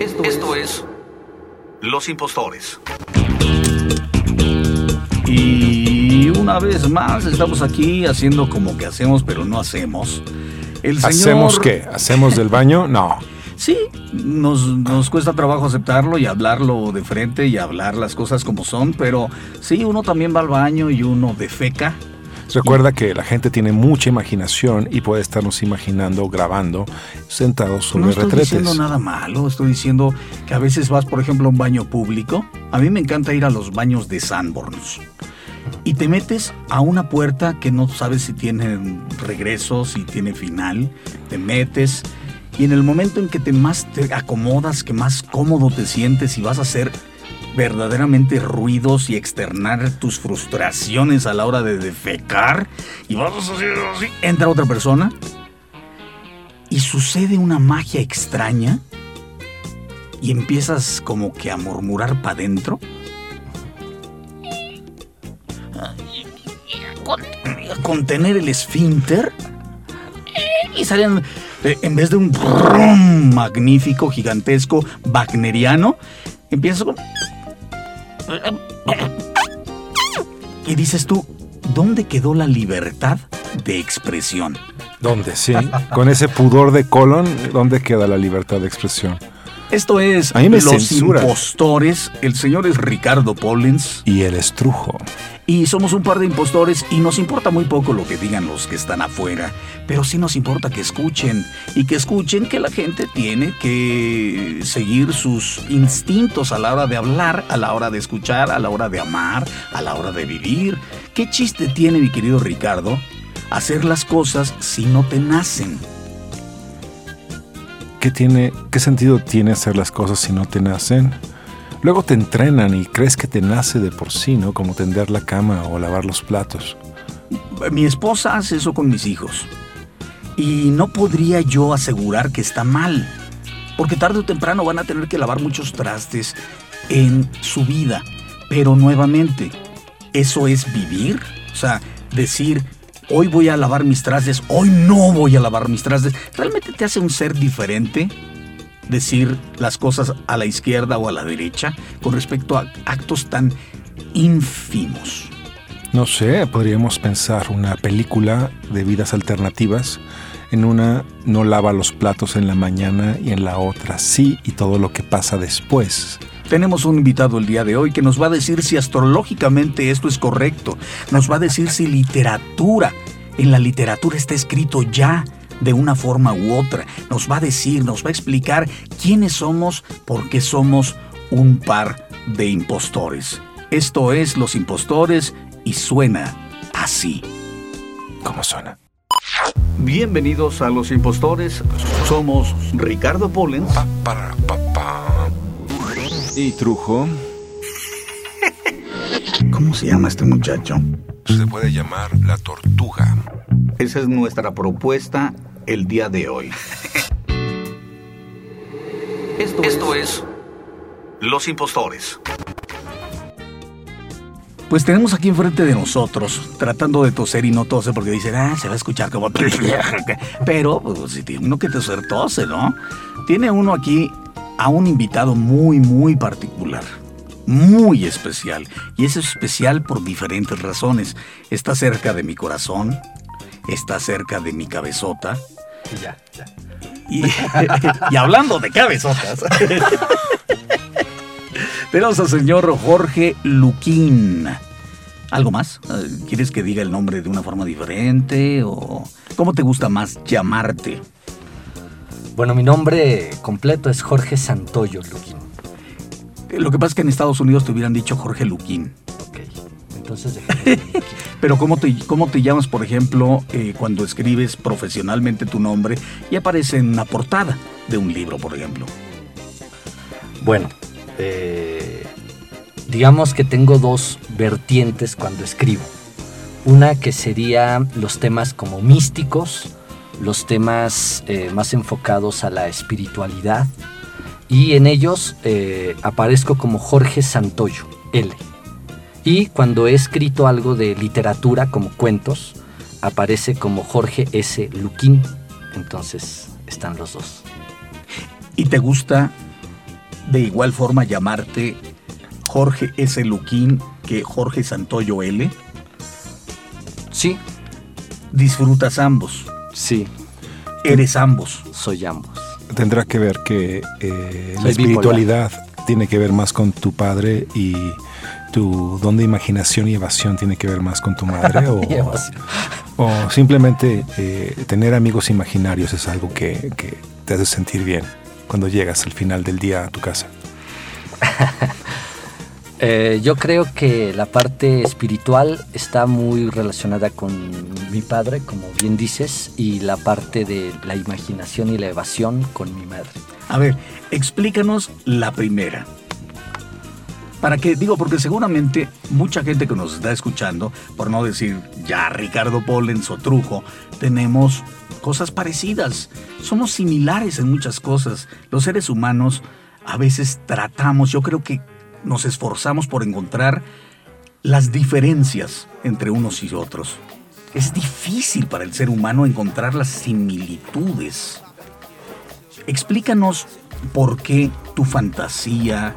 Esto, es Los Impostores. Y una vez más estamos aquí haciendo como que hacemos, pero no hacemos. El señor... ¿Hacemos qué? ¿Hacemos del baño? No. Sí, nos, nos, cuesta trabajo aceptarlo y hablarlo de frente y hablar las cosas como son, pero sí, uno también va al baño y uno defeca Recuerda que la gente tiene mucha imaginación y puede estarnos imaginando, grabando, sentados sobre retretes. No estoy diciendo nada malo, estoy diciendo que a veces vas, por ejemplo, a un baño público. A mí me encanta ir a los baños de Sanborns. Y te metes a una puerta que no sabes si tiene regreso, si tiene final. Te metes y en el momento en que te más te acomodas, que más cómodo te sientes y vas a hacer verdaderamente ruidos y externar tus frustraciones a la hora de defecar y vas así, así, entra otra persona y sucede una magia extraña y empiezas como que a murmurar para adentro. A contener el esfínter y salen eh, en vez de un magnífico, gigantesco, wagneriano, empiezas con y dices tú, ¿dónde quedó la libertad de expresión? ¿Dónde? Sí. Con ese pudor de colon, ¿dónde queda la libertad de expresión? Esto es Los Impostores. El señor es Ricardo Pollins. Y el estrujo. Y somos un par de impostores y nos importa muy poco lo que digan los que están afuera. Pero sí nos importa que escuchen. Y que escuchen que la gente tiene que seguir sus instintos a la hora de hablar, a la hora de escuchar, a la hora de amar, a la hora de vivir. ¿Qué chiste tiene, mi querido Ricardo, hacer las cosas si no te nacen? ¿qué, tiene, ¿qué sentido tiene hacer las cosas si no te nacen? Luego te entrenan y crees que te nace de por sí, ¿no? Como tender la cama o lavar los platos. Mi esposa hace eso con mis hijos. Y no podría yo asegurar que está mal. Porque tarde o temprano van a tener que lavar muchos trastes en su vida. Pero nuevamente, ¿eso es vivir? O sea, decir, hoy voy a lavar mis trastes, hoy no voy a lavar mis trastes, ¿realmente te hace un ser diferente? Decir las cosas a la izquierda o a la derecha con respecto a actos tan ínfimos. No sé, podríamos pensar una película de vidas alternativas. En una no lava los platos en la mañana y en la otra sí y todo lo que pasa después. Tenemos un invitado el día de hoy que nos va a decir si astrológicamente esto es correcto. Nos va a decir si literatura, en la literatura está escrito ya de una forma u otra. Nos va a decir, nos va a explicar quiénes somos porque somos un par de impostores. Esto es Los Impostores y suena así. ¿Cómo suena? Bienvenidos a Los Impostores. Somos Ricardo Pollens. Pa, ¿Y Trujo? ¿Cómo se llama este muchacho? Se puede llamar la tortuga. Esa es nuestra propuesta el día de hoy. Esto, Esto es Los Impostores. Pues tenemos aquí enfrente de nosotros, tratando de toser y no tose porque dicen, ah, se va a escuchar como... Pero, pues, si tiene uno que toser, tose, ¿no? Tiene uno aquí a un invitado muy, muy particular, muy especial. Y es especial por diferentes razones. Está cerca de mi corazón, está cerca de mi cabezota. Ya, ya. Y, hablando de cabezotas, tenemos al señor Jorge Luquín. ¿Algo más? ¿Quieres que diga el nombre de una forma diferente o cómo te gusta más llamarte? Bueno, mi nombre completo es Jorge Santoyo Luquín. Lo que pasa es que en Estados Unidos te hubieran dicho Jorge Luquín. Entonces Pero ¿cómo te, ¿cómo te llamas, por ejemplo, eh, cuando escribes profesionalmente tu nombre y aparece en una portada de un libro, por ejemplo? Bueno, eh, digamos que tengo dos vertientes cuando escribo. Una que sería los temas como místicos, los temas eh, más enfocados a la espiritualidad y en ellos eh, aparezco como Jorge Santoyo, L. Y cuando he escrito algo de literatura como cuentos, aparece como Jorge S. Luquín. Entonces están los dos. ¿Y te gusta de igual forma llamarte Jorge S. Luquín que Jorge Santoyo L? Sí, ¿Disfrutas ambos? sí, ¿Eres ambos? soy ambos. Tendrá que ver que eh, la espiritualidad tiene que ver más con tu padre y tu don de imaginación y evasión tiene que ver más con tu madre o, Y evasión. o simplemente eh, tener amigos imaginarios es algo que, que te hace sentir bien cuando llegas al final del día a tu casa. Eh, yo creo que la parte espiritual está muy relacionada con mi padre, como bien dices, y la parte de la imaginación y la evasión con mi madre. A ver, explícanos la primera. Para que, digo, porque seguramente mucha gente que nos está escuchando, por no decir ya Ricardo Pollens o Trujo, tenemos cosas parecidas. Somos similares en muchas cosas. Los seres humanos a veces tratamos, yo creo que nos esforzamos por encontrar las diferencias entre unos y otros. Es difícil para el ser humano encontrar las similitudes. Explícanos por qué tu fantasía,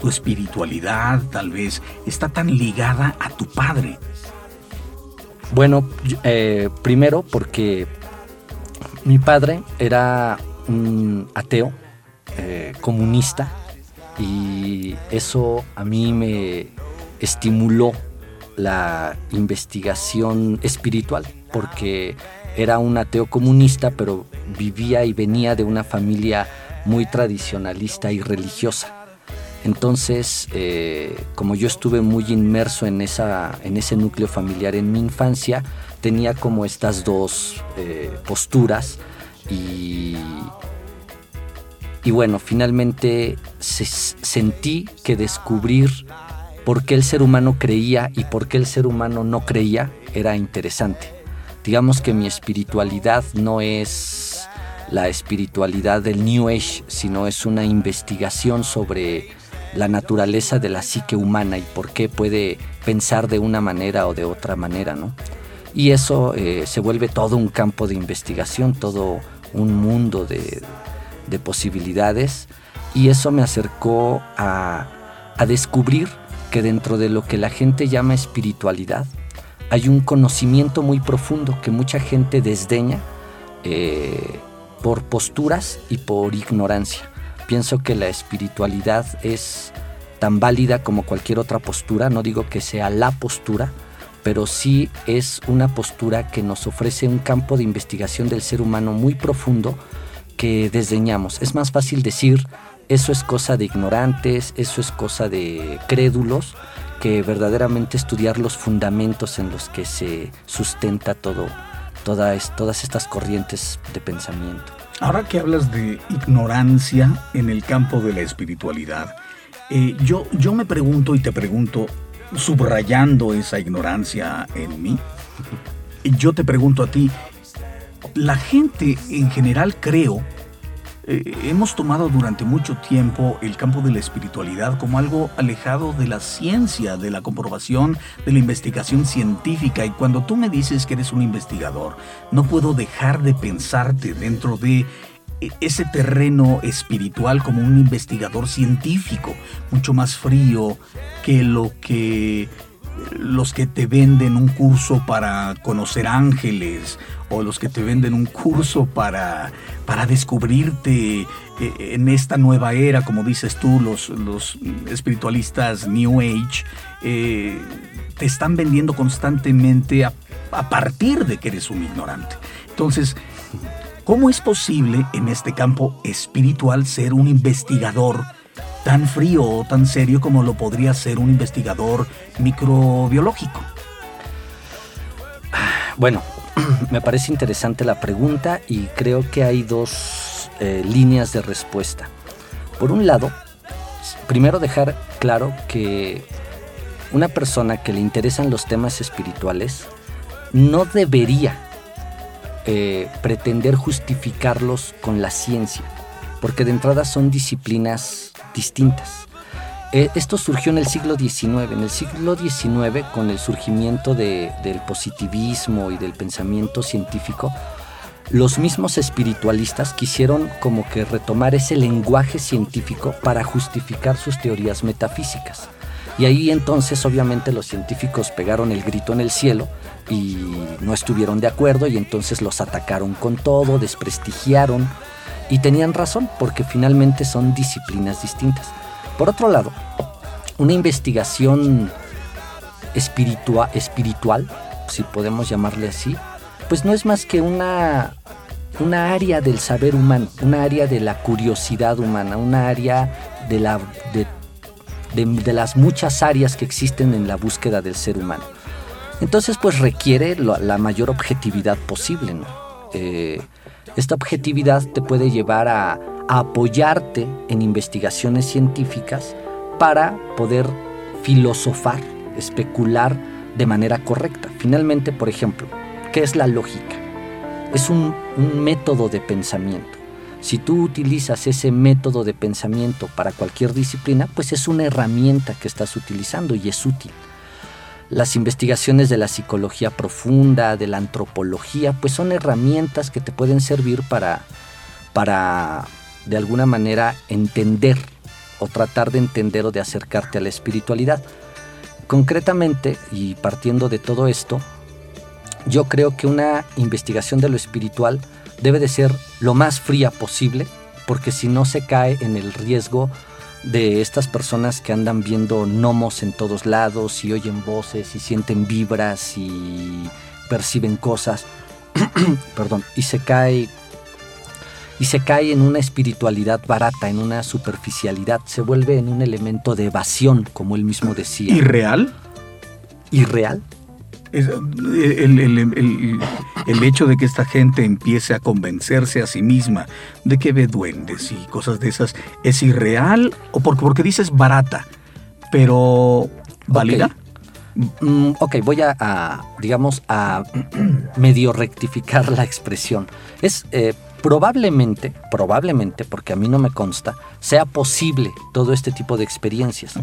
tu espiritualidad tal vez está tan ligada a tu padre. Bueno, eh, primero porque mi padre era un ateo eh, comunista y eso a mí me estimuló la investigación espiritual porque era un ateo comunista pero vivía y venía de una familia muy tradicionalista y religiosa. Entonces, eh, como yo estuve muy inmerso en, esa, en ese núcleo familiar en mi infancia, tenía como estas dos eh, posturas y, y bueno, finalmente se- sentí que descubrir por qué el ser humano creía y por qué el ser humano no creía era interesante. Digamos que mi espiritualidad no es la espiritualidad del New Age, sino es una investigación sobre la naturaleza de la psique humana y por qué puede pensar de una manera o de otra manera, ¿no? Y eso eh, se vuelve todo un campo de investigación, todo un mundo de, de posibilidades y eso me acercó a, a descubrir que dentro de lo que la gente llama espiritualidad hay un conocimiento muy profundo que mucha gente desdeña eh, por posturas y por ignorancia. Pienso que la espiritualidad es tan válida como cualquier otra postura, no digo que sea la postura, pero sí es una postura que nos ofrece un campo de investigación del ser humano muy profundo que desdeñamos. Es más fácil decir, eso es cosa de ignorantes, eso es cosa de crédulos, que verdaderamente estudiar los fundamentos en los que se sustenta todo, todas, todas estas corrientes de pensamiento. Ahora que hablas de ignorancia en el campo de la espiritualidad, eh, yo, yo me pregunto y te pregunto, subrayando esa ignorancia en mí, yo te pregunto a ti, la gente en general creo, eh, hemos tomado durante mucho tiempo el campo de la espiritualidad como algo alejado de la ciencia, de la comprobación, de la investigación científica. Y cuando tú me dices que eres un investigador, no puedo dejar de pensarte dentro de e- ese terreno espiritual como un investigador científico, mucho más frío que lo que los que te venden un curso para conocer ángeles o los que te venden un curso para, para descubrirte eh, en esta nueva era, como dices tú, los, los espiritualistas New Age, eh, te están vendiendo constantemente a, a partir de que eres un ignorante. Entonces, ¿cómo es posible en este campo espiritual ser un investigador? Tan frío o tan serio como lo podría ser un investigador microbiológico. Bueno, me parece interesante la pregunta y creo que hay dos eh, líneas de respuesta. Por un lado, primero dejar claro que una persona que le interesan los temas espirituales no debería eh, pretender justificarlos con la ciencia, porque de entrada son disciplinas distintas. Eh, esto surgió en el siglo XIX. En el siglo XIX, con el surgimiento de- del positivismo y del pensamiento científico, los mismos espiritualistas quisieron como que retomar ese lenguaje científico para justificar sus teorías metafísicas. Y ahí entonces obviamente los científicos pegaron el grito en el cielo y no estuvieron de acuerdo y entonces los atacaron con todo, desprestigiaron y tenían razón porque finalmente son disciplinas distintas. Por otro lado, una investigación espiritual, si podemos llamarle así, pues no es más que una, una área del saber humano, una área de la curiosidad humana, una área de, la, de, las muchas áreas que existen en la búsqueda del ser humano. Entonces, pues requiere la mayor objetividad posible. Eh, esta objetividad te puede llevar a, apoyarte en investigaciones científicas para poder filosofar, especular de manera correcta. Finalmente, por ejemplo, ¿qué es la lógica? Es un, método de pensamiento. Si tú utilizas ese método de pensamiento para cualquier disciplina, pues es una herramienta que estás utilizando y es útil. Las investigaciones de la psicología profunda, de la antropología, pues son herramientas que te pueden servir para, para de alguna manera entender o tratar de entender o de acercarte a la espiritualidad. Concretamente, y partiendo de todo esto, yo creo que una investigación de lo espiritual debe de ser lo más fría posible, porque si no se cae en el riesgo de estas personas que andan viendo gnomos en todos lados y oyen voces y sienten vibras y perciben cosas, perdón, y se cae y se cae en una espiritualidad barata, en una superficialidad, se vuelve en un elemento de evasión, como él mismo decía. ¿Irreal? ¿Irreal? El, el, hecho de que esta gente empiece a convencerse a sí misma de que ve duendes y cosas de esas, ¿es irreal o porque, porque dices barata, pero válida? Mm, ok, voy a, digamos, a medio rectificar la expresión. Es eh, probablemente, probablemente, porque a mí no me consta, sea posible todo este tipo de experiencias.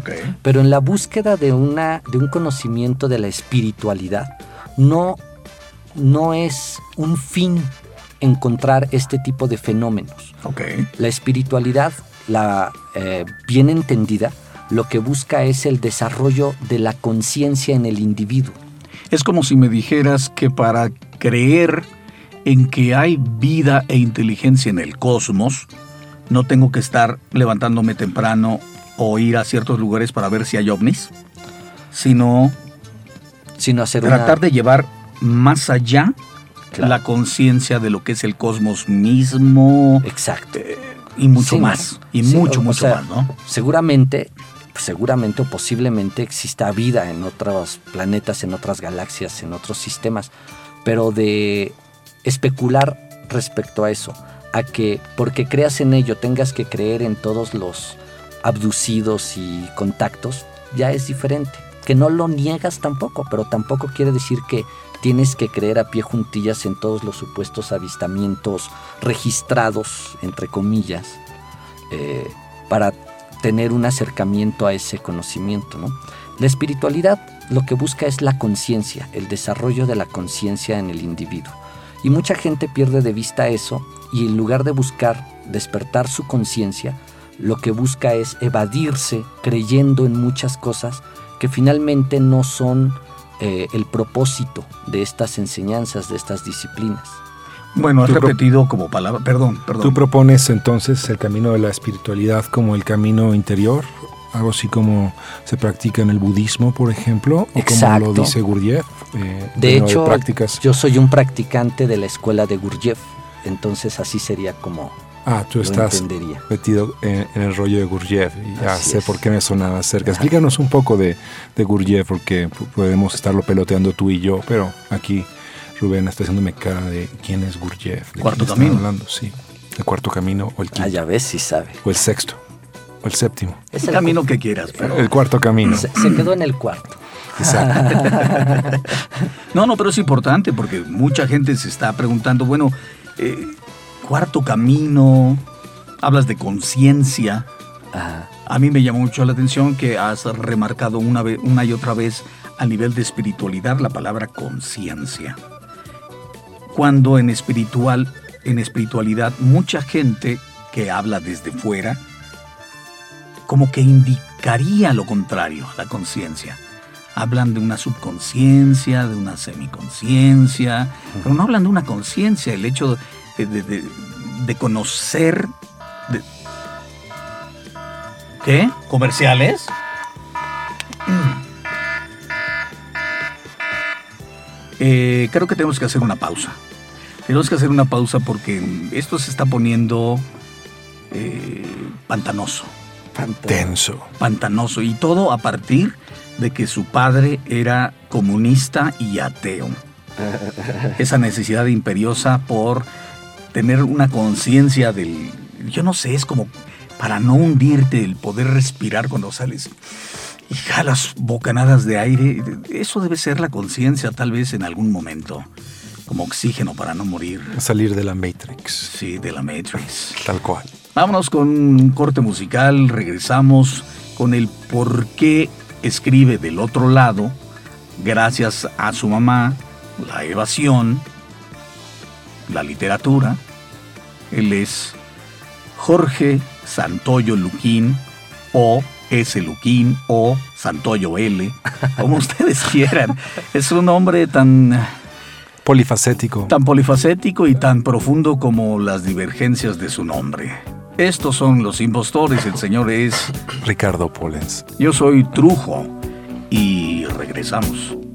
Pero en la búsqueda de, una, de un conocimiento de la espiritualidad, no, no es un fin encontrar este tipo de fenómenos. La espiritualidad, la eh, bien entendida, lo que busca es el desarrollo de la conciencia en el individuo. Es como si me dijeras que para creer en que hay vida e inteligencia en el cosmos, no tengo que estar levantándome temprano o ir a ciertos lugares para ver si hay ovnis, sino, sino hacer tratar de llevar más allá la conciencia de lo que es el cosmos mismo. Exacto. Eh, y mucho más. Y mucho, mucho más, ¿no? Seguramente, seguramente o posiblemente exista vida en otros planetas, en otras galaxias, en otros sistemas, pero de especular respecto a eso, a que porque creas en ello tengas que creer en todos los abducidos y contactos, ya es diferente. Que no lo niegas tampoco, pero tampoco quiere decir que tienes que creer a pie juntillas en todos los supuestos avistamientos registrados, entre comillas, eh, para tener un acercamiento a ese conocimiento. ¿no? La espiritualidad lo que busca es la conciencia, el desarrollo de la conciencia en el individuo. Y mucha gente pierde de vista eso y en lugar de buscar despertar su conciencia, lo que busca es evadirse creyendo en muchas cosas que finalmente no son eh, el propósito de estas enseñanzas, de estas disciplinas. Bueno, has repetido como palabra, perdón, perdón. ¿Tú propones entonces el camino de la espiritualidad como el camino interior algo así como se practica en el budismo, por ejemplo, o como lo dice Gurdjieff. Eh, de hecho, yo soy un practicante de la escuela de Gurdjieff, entonces así sería como Ah, tú estás metido en, el rollo de Gurdjieff y ya sé por qué me sonaba cerca. Explícanos un poco de, de Gurdjieff, porque podemos estarlo peloteando tú y yo, pero aquí Rubén está haciéndome cara de quién es Gurdjieff. ¿Cuarto camino? Hablando? Sí, el cuarto camino o el quinto. Ah, ya ves si sabe. O el sexto el séptimo. Es el, camino que quieras. Pero el cuarto camino. Se, quedó en el cuarto. Exacto. no, no, pero es importante porque mucha gente se está preguntando, bueno, eh, cuarto camino, hablas de conciencia. A mí me llamó mucho la atención que has remarcado una, vez, una y otra vez a nivel de espiritualidad la palabra conciencia. cuando en espiritual, en espiritualidad, mucha gente que habla desde fuera, como que indicaría lo contrario, la conciencia. Hablan de una subconsciencia, de una semiconciencia, pero no hablan de una conciencia, el hecho de, conocer... ¿Qué? ¿Comerciales? Eh, creo que tenemos que hacer una pausa. Tenemos que hacer una pausa porque esto se está poniendo eh, pantanoso. Tenso. Pantanoso. Y todo a partir de que su padre era comunista y ateo. Esa necesidad imperiosa por tener una conciencia del... Yo no sé, es como para no hundirte, el poder respirar cuando sales y jalas bocanadas de aire. Eso debe ser la conciencia tal vez en algún momento, como oxígeno para no morir. Salir de la Matrix. Sí, de la Matrix. Tal cual. Vámonos con un corte musical, regresamos con el por qué escribe del otro lado, gracias a su mamá, la evasión, la literatura. Él es Jorge Santoyo Luquín o S. Luquín o Santoyo L, como ustedes quieran. Es un hombre tan polifacético. Tan polifacético y tan profundo como las divergencias de su nombre. Estos son los impostores, el señor es Ricardo Polens. Yo soy Trujo y regresamos.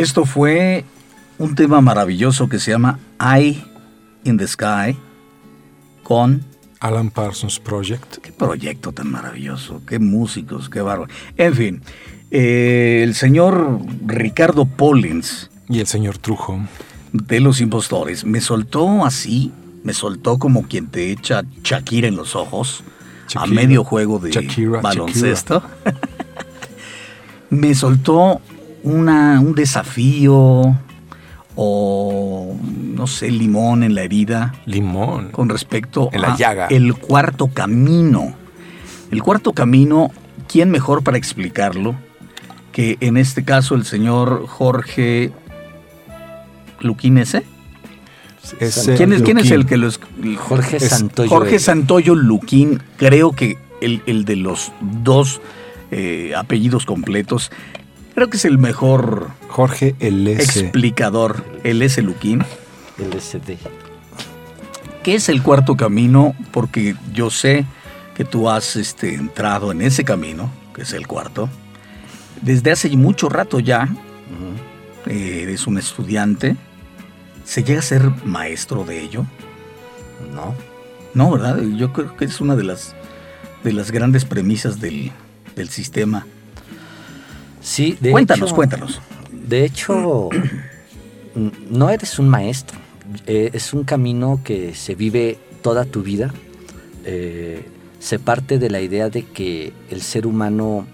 Esto fue un tema maravilloso que se llama Eye in the Sky con Alan Parsons Project. Qué proyecto tan maravilloso, qué músicos, qué bárbaro. En fin, eh, el señor Ricardo Pollins. Y el señor Trujo. De los impostores. Me soltó así, me soltó como quien te echa Shakira en los ojos a medio juego de baloncesto. me soltó una, un desafío o no sé, limón en la herida. Limón. Con respecto en la llaga. el cuarto camino. El cuarto camino, ¿quién mejor para explicarlo que en este caso el señor Jorge Luquín ese? ¿Quién, es, ¿Quién, es, el que los... Jorge Santoyo. Jorge Santoyo Luquín, creo que el, el de los dos eh, apellidos completos, creo que es el mejor... Jorge S. Explicador, el S. Luquín. LSD. ¿Qué es el cuarto camino? Porque yo sé que tú has este, entrado en ese camino, que es el cuarto, desde hace mucho rato ya. Eh, eres un estudiante ¿Se llega a ser maestro de ello? No. No, ¿verdad? Yo creo que es una de las, de las grandes premisas del, sistema. Sí, de cuéntanos, cuéntanos. De hecho, no eres un maestro. Eh, es un camino que se vive toda tu vida. Eh, se parte de la idea de que el ser humano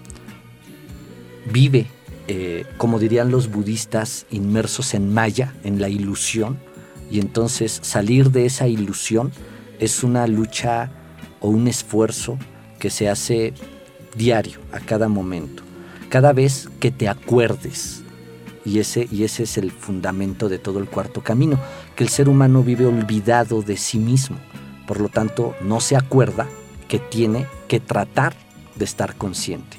vive eh, como dirían los budistas, inmersos en maya, en la ilusión, y entonces salir de esa ilusión es una lucha o un esfuerzo que se hace diario, a cada momento, cada vez que te acuerdes. Y ese, y ese es el fundamento de todo el cuarto camino, que el ser humano vive olvidado de sí mismo, por lo tanto no se acuerda que tiene que tratar de estar consciente.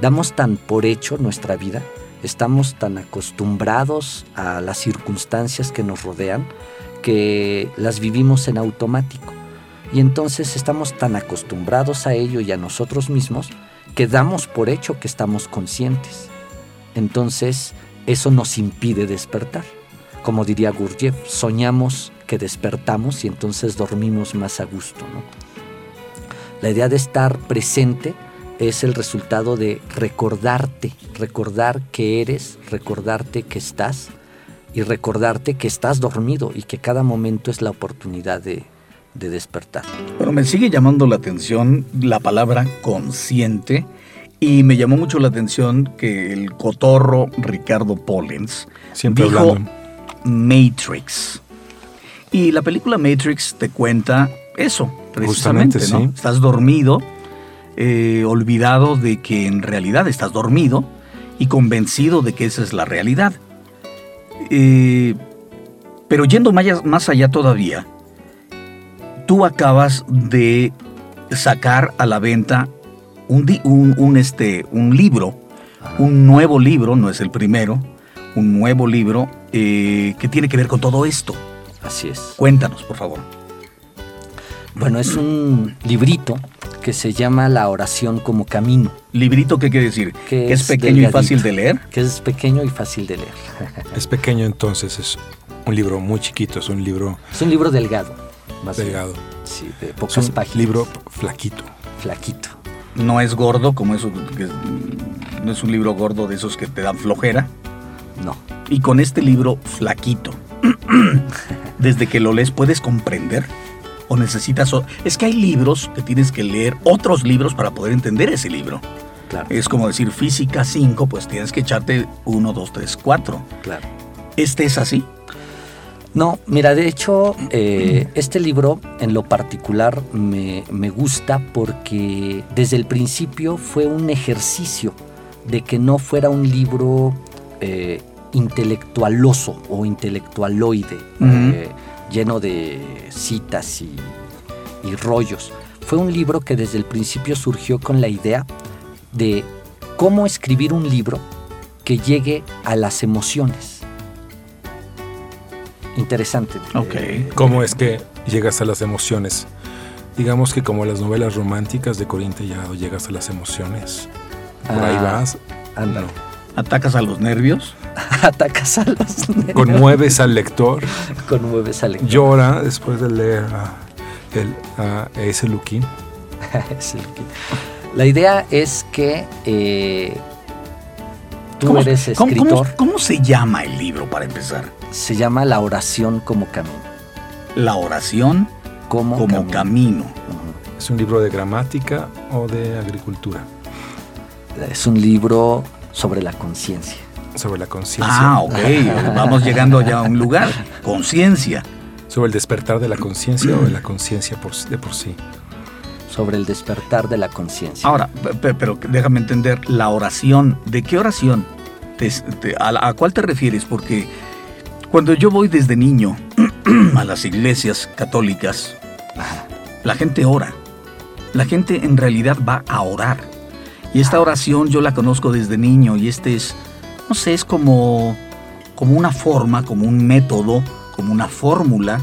Damos tan por hecho nuestra vida, estamos tan acostumbrados a las circunstancias que nos rodean que las vivimos en automático. Y entonces estamos tan acostumbrados a ello y a nosotros mismos que damos por hecho que estamos conscientes. Entonces eso nos impide despertar. Como diría Gurdjieff, soñamos que despertamos y entonces dormimos más a gusto. La idea de estar presente es el resultado de recordarte, recordar que eres, recordarte que estás y recordarte que estás dormido y que cada momento es la oportunidad de, despertar. Bueno, me sigue llamando la atención la palabra consciente y me llamó mucho la atención que el cotorro Ricardo Pollens Siempre dijo Matrix. Y la película Matrix te cuenta eso, precisamente, ¿no? Estás dormido eh, olvidado de que en realidad estás dormido y convencido de que esa es la realidad. Eh, pero yendo más allá todavía, tú acabas de sacar a la venta un, este, un libro, un nuevo libro, no es el primero, un nuevo libro eh, que tiene que ver con todo esto. Así es. Cuéntanos, por favor. Bueno, es un librito que se llama La oración como camino. ¿Librito qué quiere decir? Que es, pequeño y fácil de leer. Que es pequeño y fácil de leer. es pequeño entonces, es un libro muy chiquito, es un libro... Es un libro delgado. Más delgado. Sí, de pocas es un páginas. libro flaquito. Flaquito. No es gordo como eso, no es un libro gordo de esos que te dan flojera. No. Y con este libro flaquito, desde que lo lees puedes comprender o necesitas... Es que hay libros que tienes que leer otros libros para poder entender ese libro. Claro. Es como decir física 5, pues tienes que echarte 1, 2, 3, 4. Claro. ¿Este es así? No, mira, de hecho, eh, este libro en lo particular me, gusta porque desde el principio fue un ejercicio de que no fuera un libro eh, intelectualoso o intelectualoide lleno de citas y, rollos. Fue un libro que desde el principio surgió con la idea de cómo escribir un libro que llegue a las emociones. Interesante. Ok. ¿Cómo es que llegas a las emociones? Digamos que como las novelas románticas de Corín llegas a las emociones. Por ahí ah, vas. Ándalo. ¿Atacas a los nervios? Atacas a los nervios. Conmueves al lector. Conmueves al lector. Llora después de leer a, el, a ese Luquín. La idea es que eh, tú eres escritor. ¿cómo, se llama el libro para empezar? Se llama La oración como camino. La oración como, camino. ¿Es un libro de gramática o de agricultura? Es un libro sobre la conciencia. Sobre la conciencia. Ah, ok. Vamos llegando ya a un lugar. Conciencia. ¿Sobre el despertar de la conciencia o de la conciencia de por sí? Sobre el despertar de la conciencia. Ahora, pero déjame entender, la oración, ¿de qué oración? A, cuál te refieres? Porque cuando yo voy desde niño a las iglesias católicas, la gente ora. La gente en realidad va a orar. Y esta oración yo la conozco desde niño y este es, no sé, es como, como una forma, como un método, como una fórmula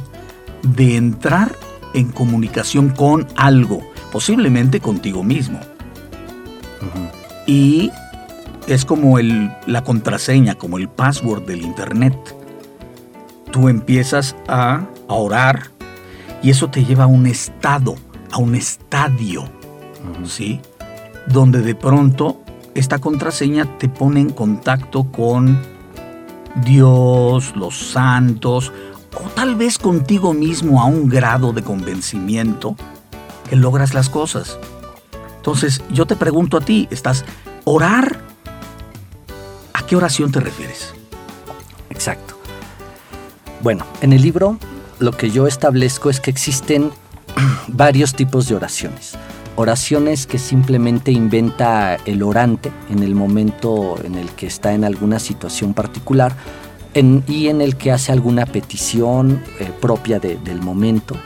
de entrar en comunicación con algo, posiblemente contigo mismo. Y es como el, la contraseña, como el password del Internet. Tú empiezas a, orar y eso te lleva a un estado, a un estadio, ¿sí? Donde de pronto esta contraseña te pone en contacto con Dios, los santos, o tal vez contigo mismo a un grado de convencimiento que logras las cosas. Entonces, yo te pregunto a ti, ¿estás orar? ¿A qué oración te refieres? Exacto. Bueno, en el libro lo que yo establezco es que existen varios tipos de oraciones. Oraciones que simplemente inventa el orante en el momento en el que está en alguna situación particular y en el que hace alguna petición eh, propia del momento.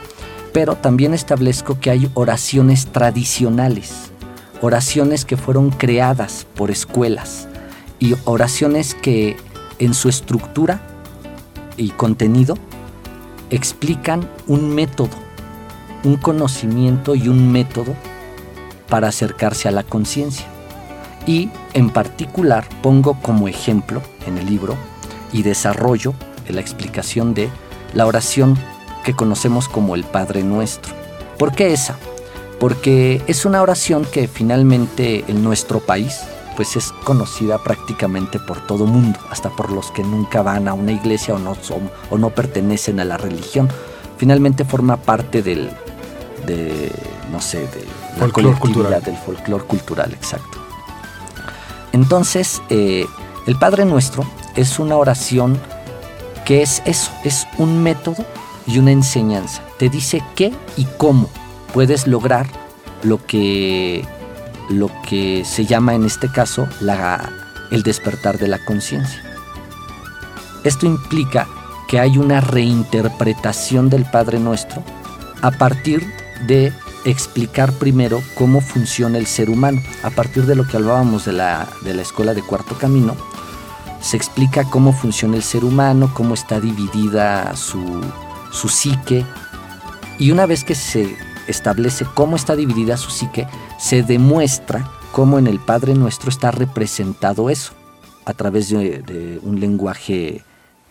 Pero también establezco que hay oraciones tradicionales, oraciones que fueron creadas por escuelas y oraciones que en su estructura y contenido explican un método, un conocimiento y un método para acercarse a la conciencia. Y en particular pongo como ejemplo en el libro y desarrollo la explicación de la oración que conocemos como el Padre Nuestro. ¿Por qué esa? Porque es una oración que finalmente en nuestro país pues es conocida prácticamente por todo mundo, hasta por los que nunca van a una iglesia o no, son, o no pertenecen a la religión. Finalmente forma parte del, de, no sé, de la colectividad, del folclore cultural, exacto. Entonces, eh, el Padre Nuestro es una oración que es eso, es un método y una enseñanza. Te dice qué y cómo puedes lograr lo que, lo que se llama en este caso la, el despertar de la conciencia. Esto implica que hay una reinterpretación del Padre Nuestro a partir de explicar primero cómo funciona el ser humano. A partir de lo que hablábamos de la, de la escuela de cuarto camino, se explica cómo funciona el ser humano, cómo está dividida su, su psique. Y una vez que se establece cómo está dividida su psique, se demuestra cómo en el Padre Nuestro está representado eso, a través de, un lenguaje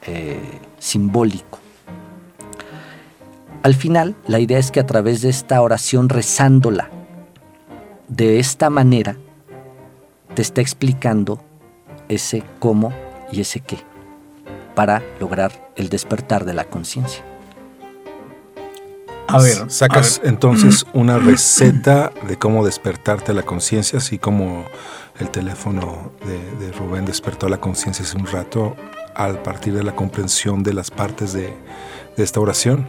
eh, simbólico. Al final, la idea es que a través de esta oración rezándola de esta manera, te está explicando ese cómo y ese qué para lograr el despertar de la conciencia. A ver, sacas entonces una receta de cómo despertarte la conciencia, así como el teléfono de, Rubén despertó la conciencia hace un rato, a partir de la comprensión de las partes de, esta oración.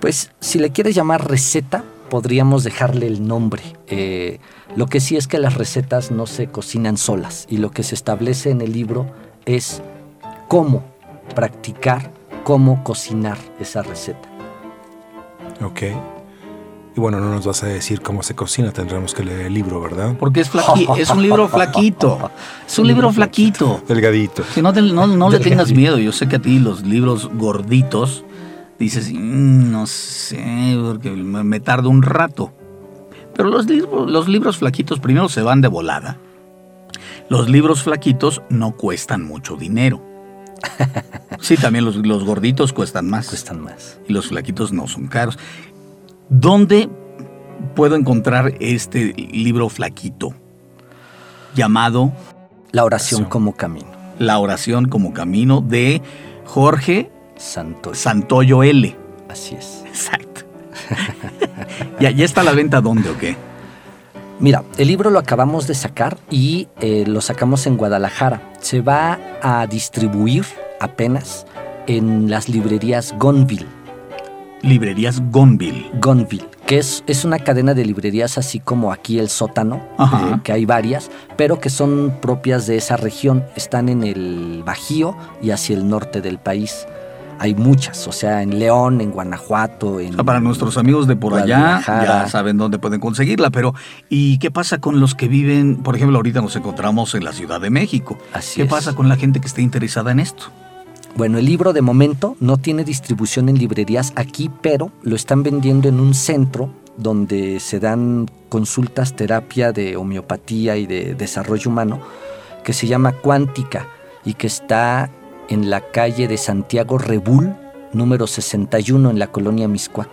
Pues si le quieres llamar receta, podríamos dejarle el nombre. Eh, lo que sí es que las recetas no se cocinan solas y lo que se establece en el libro es cómo practicar, cómo cocinar esa receta. Ok. Y bueno, no nos vas a decir cómo se cocina, tendremos que leer el libro, ¿verdad? Porque es, es un libro flaquito. Es un libro flaquito. Delgadito. Si no, no, le tengas miedo, yo sé que a ti los libros gorditos dices, mm, no sé, porque me tardo un rato. Pero los libros, los libros flaquitos primero se van de volada. los libros flaquitos no cuestan mucho dinero. Sí, también los, los gorditos cuestan más. Cuestan más. Y los flaquitos no son caros. ¿Dónde puedo encontrar este libro flaquito? Llamado La oración como camino. La oración como camino de Jorge Santoyo. Santoyo L. Así es. Exacto. ¿Ya, ¿Ya está a la venta dónde o qué? Mira, el libro lo acabamos de sacar y eh, lo sacamos en Guadalajara. Se va a distribuir apenas en las librerías Gonville. Librerías Gonville. Gonville, que es, es una cadena de librerías así como aquí el sótano, eh, que hay varias, pero que son propias de esa región. Están en el Bajío y hacia el norte del país. Hay muchas, o sea, en León, en Guanajuato, en... O sea, para nuestros amigos de por allá ya saben dónde pueden conseguirla, pero ¿y qué pasa con los que viven, por ejemplo, ahorita nos encontramos en la Ciudad de México? Así ¿Qué es. pasa con la gente que esté interesada en esto? Bueno, el libro de momento no tiene distribución en librerías aquí, pero lo están vendiendo en un centro donde se dan consultas, terapia de homeopatía y de desarrollo humano, que se llama Cuántica y que está en la calle de Santiago Rebul, número 61, en la colonia Miscuac.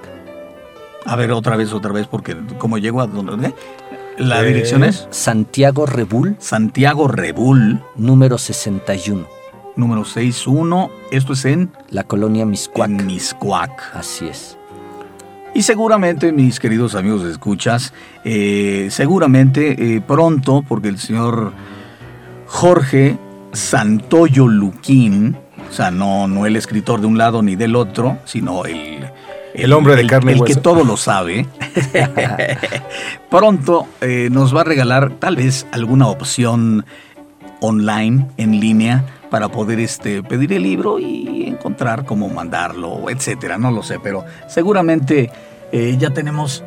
A ver, otra vez, otra vez, porque como llego a donde... ¿eh? La Eh. dirección es Santiago Rebul, Santiago Rebul, número 61, número 61. Esto es en, la colonia Miscuac. en Miscuac. Así es. Y seguramente, mis queridos amigos de escuchas, eh, seguramente eh, pronto, porque el señor Jorge Santoyo Luquín, o sea, no, no el escritor de un lado ni del otro, sino el, El hombre de carne y el que todo lo sabe, pronto eh, nos va a regalar tal vez alguna opción online, en línea, para poder este, pedir el libro y encontrar cómo mandarlo, etcétera. No lo sé, pero seguramente eh, ya tenemos.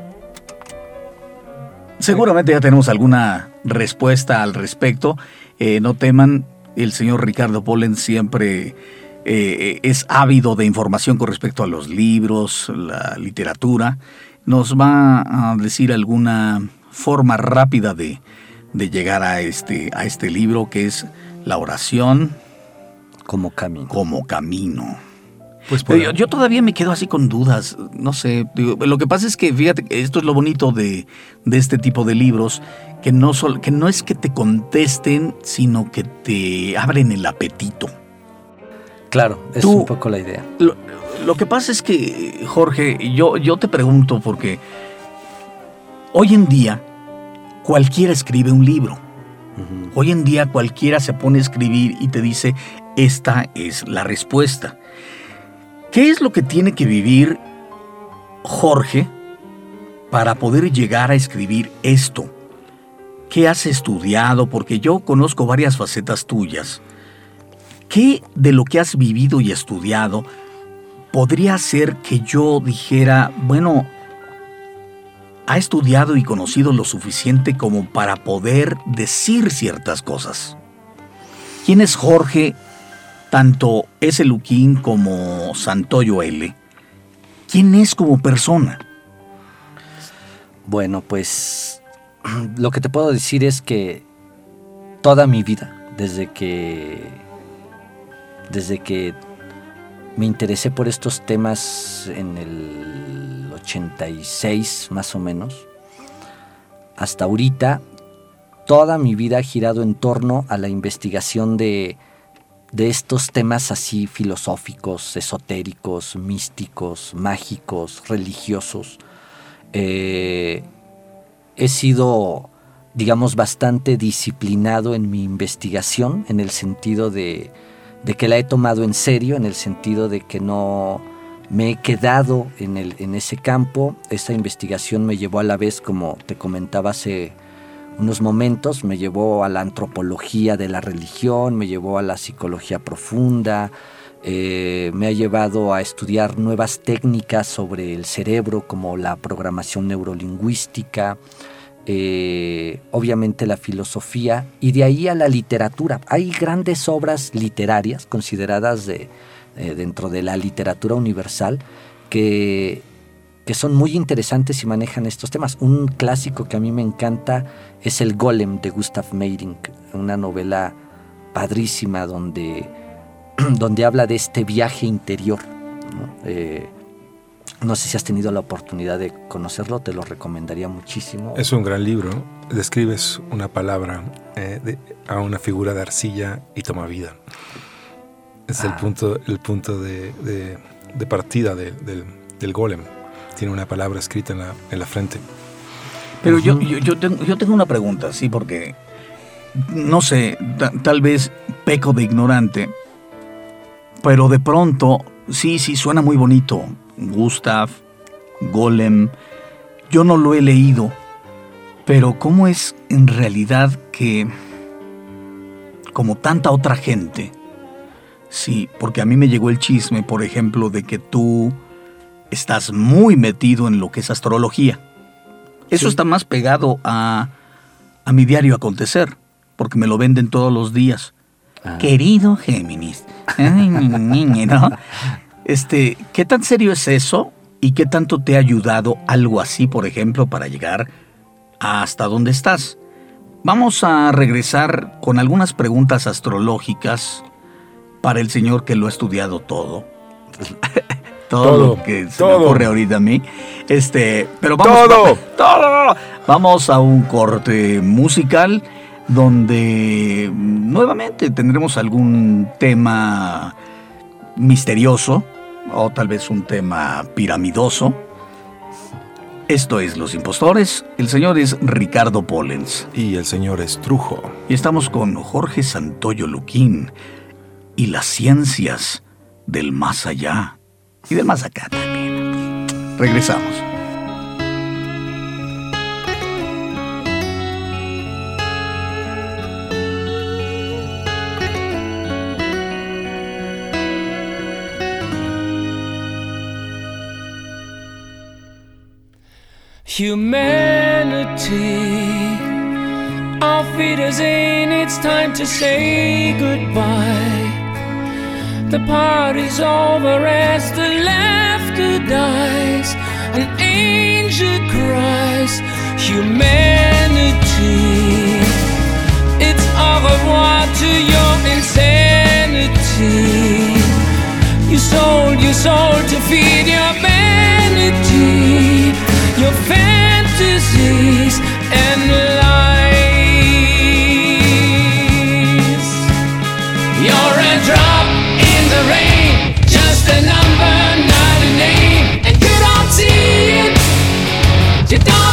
Seguramente ya tenemos alguna respuesta al respecto. Eh, no teman, el señor Ricardo Polen siempre eh, es ávido de información con respecto a los libros, la literatura. Nos va a decir alguna forma rápida de, de llegar a este, a este libro que es la oración Como camino. como camino. Pues por- yo, yo todavía me quedo así con dudas, no sé. digo, lo que pasa es que, fíjate, que esto es lo bonito de, de este tipo de libros, que no, sol- que no es que te contesten, sino que te abren el apetito. Claro, es Tú- un poco la idea. Lo, lo que pasa es que, Jorge, yo, yo te pregunto porque hoy en día cualquiera escribe un libro. Hoy en día cualquiera se pone a escribir y te dice, esta es la respuesta. ¿Qué es lo que tiene que vivir Jorge para poder llegar a escribir esto? ¿Qué has estudiado? Porque yo conozco varias facetas tuyas. ¿Qué de lo que has vivido y estudiado podría ser que yo dijera, bueno, ha estudiado y conocido lo suficiente como para poder decir ciertas cosas? ¿Quién es Jorge, tanto ese Luquín como Santoyo L? ¿Quién es como persona? Bueno, pues lo que te puedo decir es que toda mi vida, desde que desde que me interesé por estos temas en el 86 más o menos, hasta ahorita, toda mi vida ha girado en torno a la investigación de, de estos temas así filosóficos, esotéricos, místicos, mágicos, religiosos. Eh, he sido, digamos, bastante disciplinado en mi investigación, en el sentido de, de que la he tomado en serio, en el sentido de que no me he quedado en, el, en ese campo. Esta investigación me llevó a la vez, como te comentaba hace unos momentos, me llevó a la antropología de la religión, me llevó a la psicología profunda, eh, me ha llevado a estudiar nuevas técnicas sobre el cerebro como la programación neurolingüística, eh, obviamente la filosofía y de ahí a la literatura. Hay grandes obras literarias consideradas de, eh, dentro de la literatura universal que que son muy interesantes y manejan estos temas. Un clásico que a mí me encanta es El Golem de Gustav Meyrink, una novela padrísima donde, donde habla de este viaje interior. Eh, ¿no? sé si has tenido la oportunidad de conocerlo, te lo recomendaría muchísimo. Es un gran libro. Describes una palabra eh, a una figura de arcilla y toma vida. Es el ah. punto, el punto de, partida del, del golem tiene una palabra escrita en la, en la frente. Pero yo, yo, tengo, yo tengo una pregunta, sí, porque no sé, tal vez peco de ignorante, pero de pronto, sí, sí, suena muy bonito. Gustav, Golem, yo no lo he leído, pero ¿cómo es en realidad que, como tanta otra gente, sí, porque a mí me llegó el chisme, por ejemplo, de que tú estás muy metido en lo que es astrología. Eso está más pegado a, a, mi diario acontecer, porque me lo venden todos los días. Ah. Querido Géminis. Este, ¿qué tan serio es eso? ¿Y qué tanto te ha ayudado algo así, por ejemplo, para llegar hasta donde estás? Vamos a regresar con algunas preguntas astrológicas para el señor que lo ha estudiado todo. todo, lo que se me ocurre ahorita a mí. Este, pero vamos, todo, todo. Vamos a un corte musical donde nuevamente tendremos algún tema misterioso o tal vez un tema piramidoso. Esto es Los Impostores. El señor es Ricardo Pollens. Y el señor es Trujo. Y estamos con Jorge Santoyo Luquín y las ciencias del más allá y del más acá también. Regresamos. Humanity, our feet in, it's time to say goodbye. The party's over as the laughter dies. An angel cries, humanity. It's au revoir to your insanity. You sold your soul to feed your vanity, your fantasies and lies. You don't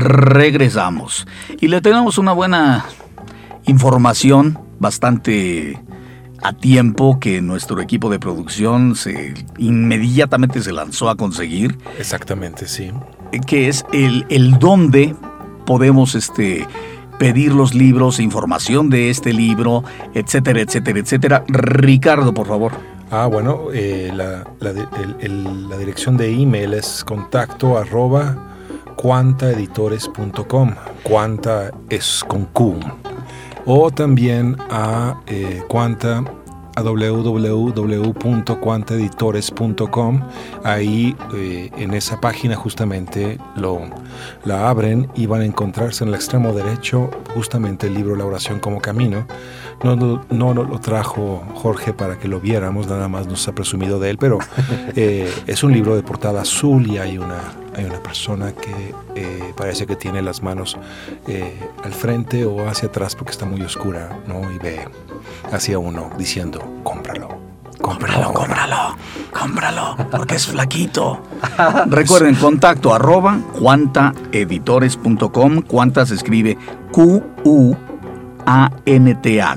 regresamos. Y le tenemos una buena información, bastante a tiempo, que nuestro equipo de producción se inmediatamente se lanzó a conseguir, Exactamente, sí. que es el, el dónde podemos este, pedir los libros, información de este libro, etcétera, etcétera, etcétera. Ricardo, por favor. Ah, bueno, eh, la, la di- el- el- la dirección de email es contacto arroba cuantaeditores.com. Cuanta es con Q. O también a eh, cuanta a www.cuantaeditores.com. Ahí eh, en esa página justamente lo, la abren y van a encontrarse en el extremo derecho justamente el libro La oración como camino. No, no, no lo trajo Jorge para que lo viéramos, nada más nos ha presumido de él, pero eh, es un libro de portada azul y hay una, hay una persona que eh, parece que tiene las manos eh, al frente o hacia atrás porque está muy oscura, ¿no? Y ve hacia uno diciendo, cómpralo. Cómpralo, cómpralo, cómpralo, porque es flaquito. Recuerden, contacto arroba cuantaeditores.com. Cuanta se escribe Q-U-A-N-T-A.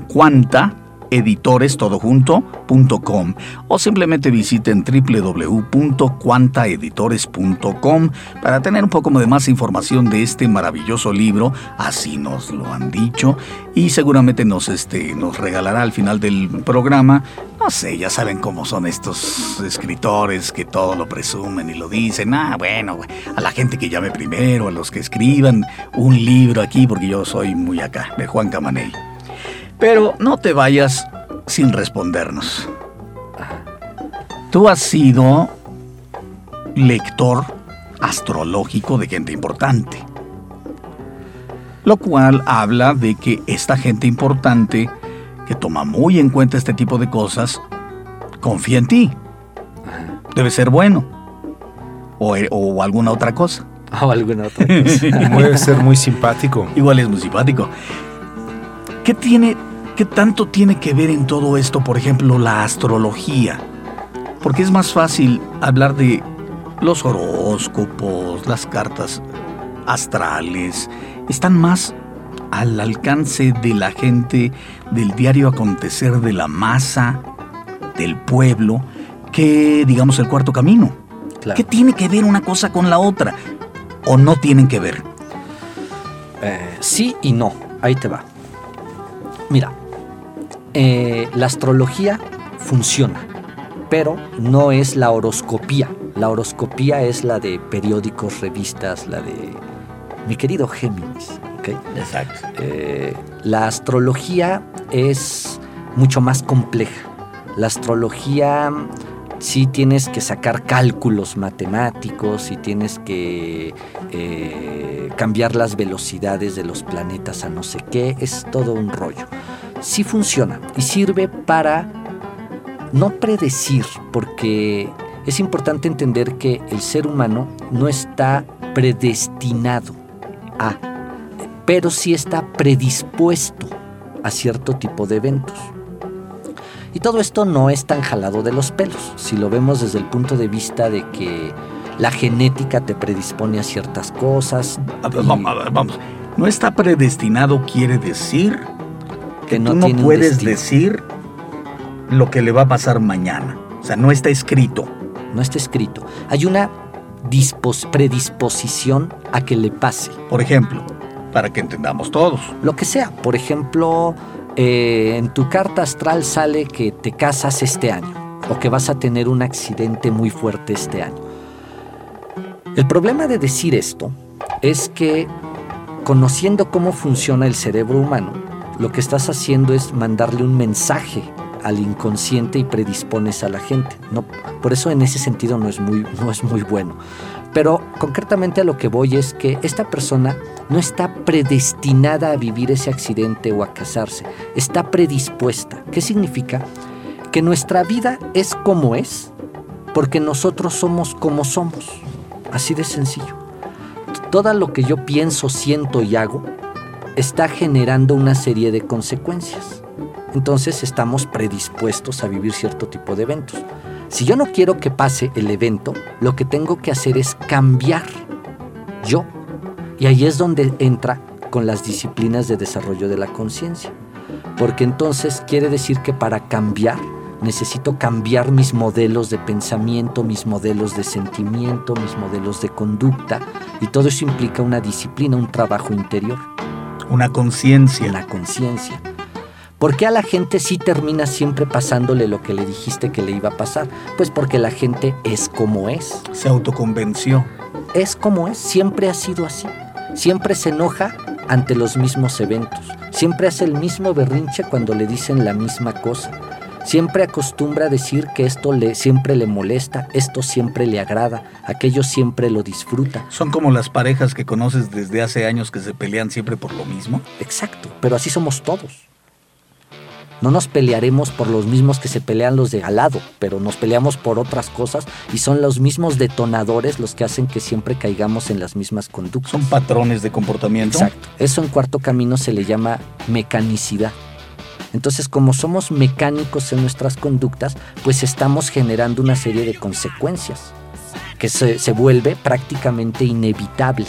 Cuanta editores todo junto punto com o simplemente visiten www.cuantaeditores.com para tener un poco de más información de este maravilloso libro, así nos lo han dicho y seguramente nos este nos regalará al final del programa, no sé, ya saben cómo son estos escritores que todo lo presumen y lo dicen, ah, bueno, a la gente que llame primero, a los que escriban un libro aquí porque yo soy muy acá, de Juan Camaney. Pero no te vayas sin respondernos. Tú has sido lector astrológico de gente importante. Lo cual habla de que esta gente importante, que toma muy en cuenta este tipo de cosas, confía en ti. Debe ser bueno. O, o alguna otra cosa. O alguna otra cosa. Puede ser muy simpático. Igual es muy simpático. ¿Qué tiene, qué tanto tiene que ver en todo esto, por ejemplo, la astrología? Porque es más fácil hablar de los horóscopos, las cartas astrales, están más al alcance de la gente, del diario acontecer de la masa, del pueblo, que digamos el cuarto camino. Claro. ¿Qué tiene que ver una cosa con la otra? ¿O no tienen que ver? Eh, sí y no. Ahí te va. Mira, eh, la astrología funciona, pero no es la horoscopía. La horoscopía es la de periódicos, revistas, la de mi querido Géminis. Exacto. Eh, la astrología es mucho más compleja. La astrología sí tienes que sacar cálculos matemáticos y tienes que eh, cambiar las velocidades de los planetas a no sé qué. Es todo un rollo. Sí funciona y sirve para no predecir, porque es importante entender que el ser humano no está predestinado a pero sí está predispuesto a cierto tipo de eventos. Y todo esto no es tan jalado de los pelos, si lo vemos desde el punto de vista de que la genética te predispone a ciertas cosas. Vamos, a ver, vamos. No está predestinado quiere decir que Que no tú no puedes decir lo que le va a pasar mañana. O sea, no está escrito. No está escrito. Hay una dispos- predisposición a que le pase. Por ejemplo, para que entendamos todos. Lo que sea. Por ejemplo, eh, en tu carta astral sale que te casas este año o que vas a tener un accidente muy fuerte este año. El problema de decir esto es que conociendo cómo funciona el cerebro humano, lo que estás haciendo es mandarle un mensaje al inconsciente y predispones a la gente. No, por eso en ese sentido no es muy, no es muy bueno. Pero concretamente a lo que voy es que esta persona no está predestinada a vivir ese accidente o a casarse, está predispuesta. ¿Qué significa? Que nuestra vida es como es porque nosotros somos como somos. Así de sencillo. Todo lo que yo pienso, siento y hago está generando una serie de consecuencias. entonces estamos predispuestos a vivir cierto tipo de eventos. Si yo no quiero que pase el evento, lo que tengo que hacer es cambiar yo. Y ahí es donde entra con las disciplinas de desarrollo de la conciencia. Porque entonces quiere decir que para cambiar necesito cambiar mis modelos de pensamiento, mis modelos de sentimiento, mis modelos de conducta. Y todo eso implica una disciplina, un trabajo interior. Una conciencia. La conciencia. ¿Por qué a la gente sí termina siempre pasándole lo que le dijiste que le iba a pasar? Pues porque la gente es como es. Se autoconvenció. Es como es, siempre ha sido así. Siempre se enoja ante los mismos eventos. Siempre hace el mismo berrinche cuando le dicen la misma cosa. Siempre acostumbra a decir que esto le, siempre le molesta, esto siempre le agrada, aquello siempre lo disfruta. Son como las parejas que conoces desde hace años que se pelean siempre por lo mismo. Exacto, pero así somos todos. No nos pelearemos por los mismos que se pelean los de al lado, pero nos peleamos por otras cosas y son los mismos detonadores los que hacen que siempre caigamos en las mismas conductas. Son patrones de comportamiento. Exacto. Eso en cuarto camino se le llama mecanicidad. Entonces, como somos mecánicos en nuestras conductas, pues estamos generando una serie de consecuencias que se, se vuelve prácticamente inevitable.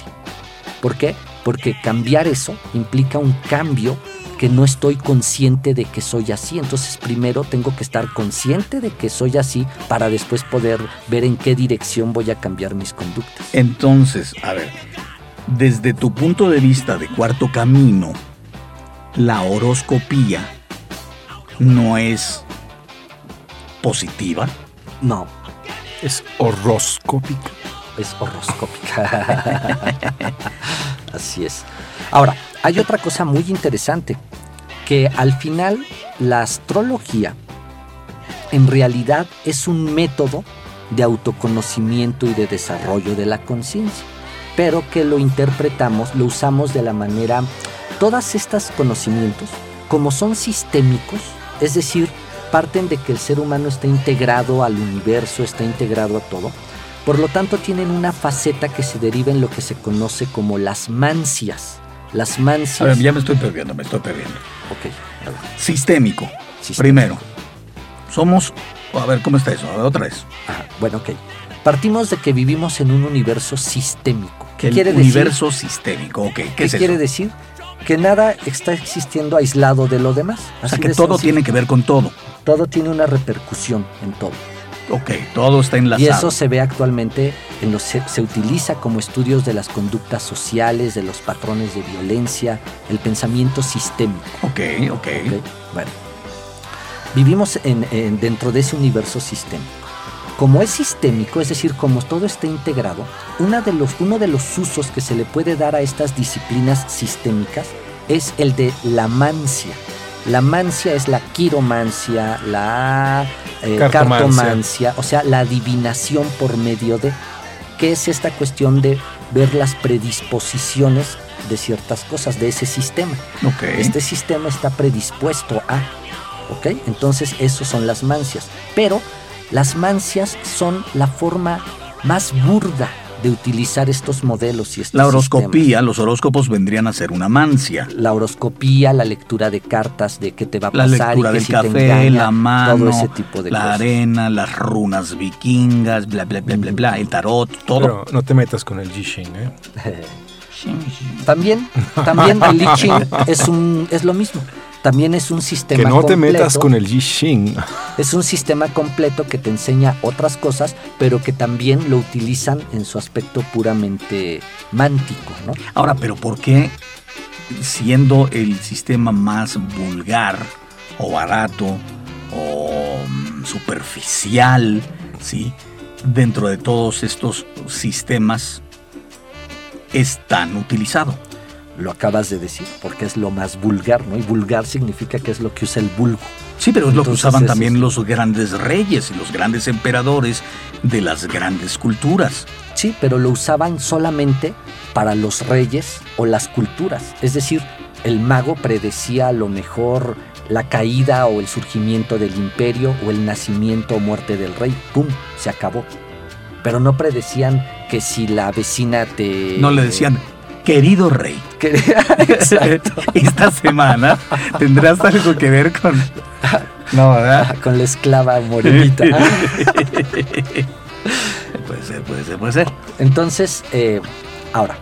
¿Por qué? Porque cambiar eso implica un cambio que no estoy consciente de que soy así. Entonces primero tengo que estar consciente de que soy así para después poder ver en qué dirección voy a cambiar mis conductas. Entonces, a ver, desde tu punto de vista de cuarto camino, la horoscopía no es positiva. No, Es horoscópica. es horoscópica. Así es. Ahora, hay otra cosa muy interesante, que al final la astrología en realidad es un método de autoconocimiento y de desarrollo de la conciencia, pero que lo interpretamos, lo usamos de la manera, todas estas conocimientos, como son sistémicos, es decir, parten de que el ser humano está integrado al universo, está integrado a todo, por lo tanto tienen una faceta que se deriva en lo que se conoce como las mancias. Las mancias... A ver, ya me estoy perdiendo, me estoy perdiendo. Ok, a ver. Sistémico. Sistémico. Primero, somos... A ver, ¿cómo está eso? A ver, otra vez. Ajá, bueno, ok. Partimos de que vivimos en un universo sistémico. ¿Qué El quiere universo sistémico, ok. ¿Qué, decir? ¿Qué es quiere eso? decir? Que nada está existiendo aislado de lo demás. O sea, Así que todo sencillo. tiene que ver con todo. Todo tiene una repercusión en todo. Ok, todo está enlazado. Y eso se ve actualmente, en los, se, se utiliza como estudios de las conductas sociales, de los patrones de violencia, el pensamiento sistémico. Ok, ok. ¿ok? Bueno, vivimos en- en- dentro de ese universo sistémico. Como es sistémico, es decir, como todo está integrado, una de los, uno de los usos que se le puede dar a estas disciplinas sistémicas es el de la mancia. La mancia es la quiromancia, la eh, Cartomancia. cartomancia, o sea, la adivinación por medio de, que es esta cuestión de ver las predisposiciones de ciertas cosas de ese sistema. Ok. Este sistema está predispuesto a, ¿ok? Entonces, esos son las mancias. Pero las mancias son la forma más burda de utilizar estos modelos y estos La sistemas. horoscopía, los horóscopos vendrían a ser una mancia. La horoscopía, la lectura de cartas, de qué te va a La pasar lectura y que del si te café, engaña, la mano, todo ese tipo de la cosas. arena, las runas vikingas, bla, bla, bla, bla, bla, el tarot, todo. Pero no te metas con el Jishin, ¿eh? También, también el I Ching es un es lo mismo. También es un sistema Que no te metas con el Jishin. Es un sistema completo que te enseña otras cosas, pero que también lo utilizan en su aspecto puramente mántico, ¿no? Ahora, pero ¿por qué siendo el sistema más vulgar o barato o mm, superficial, ¿sí? Dentro de todos estos sistemas es tan utilizado. Lo acabas de decir, porque es lo más vulgar, ¿no? Y vulgar significa que es lo que usa el vulgo. Sí, pero es lo que usaban también los grandes reyes y los grandes emperadores de las grandes culturas. Sí, pero lo usaban solamente para los reyes o las culturas. Es decir, el mago predecía a lo mejor la caída o el surgimiento del imperio o el nacimiento o muerte del rey. ¡Pum! Se acabó. Pero no predecían que si la vecina te... No le decían, Querido rey, Exacto. esta semana tendrás algo que ver con... No, ¿verdad? Con la esclava morenita. Puede ser, puede ser, puede ser. Entonces, eh, ahora,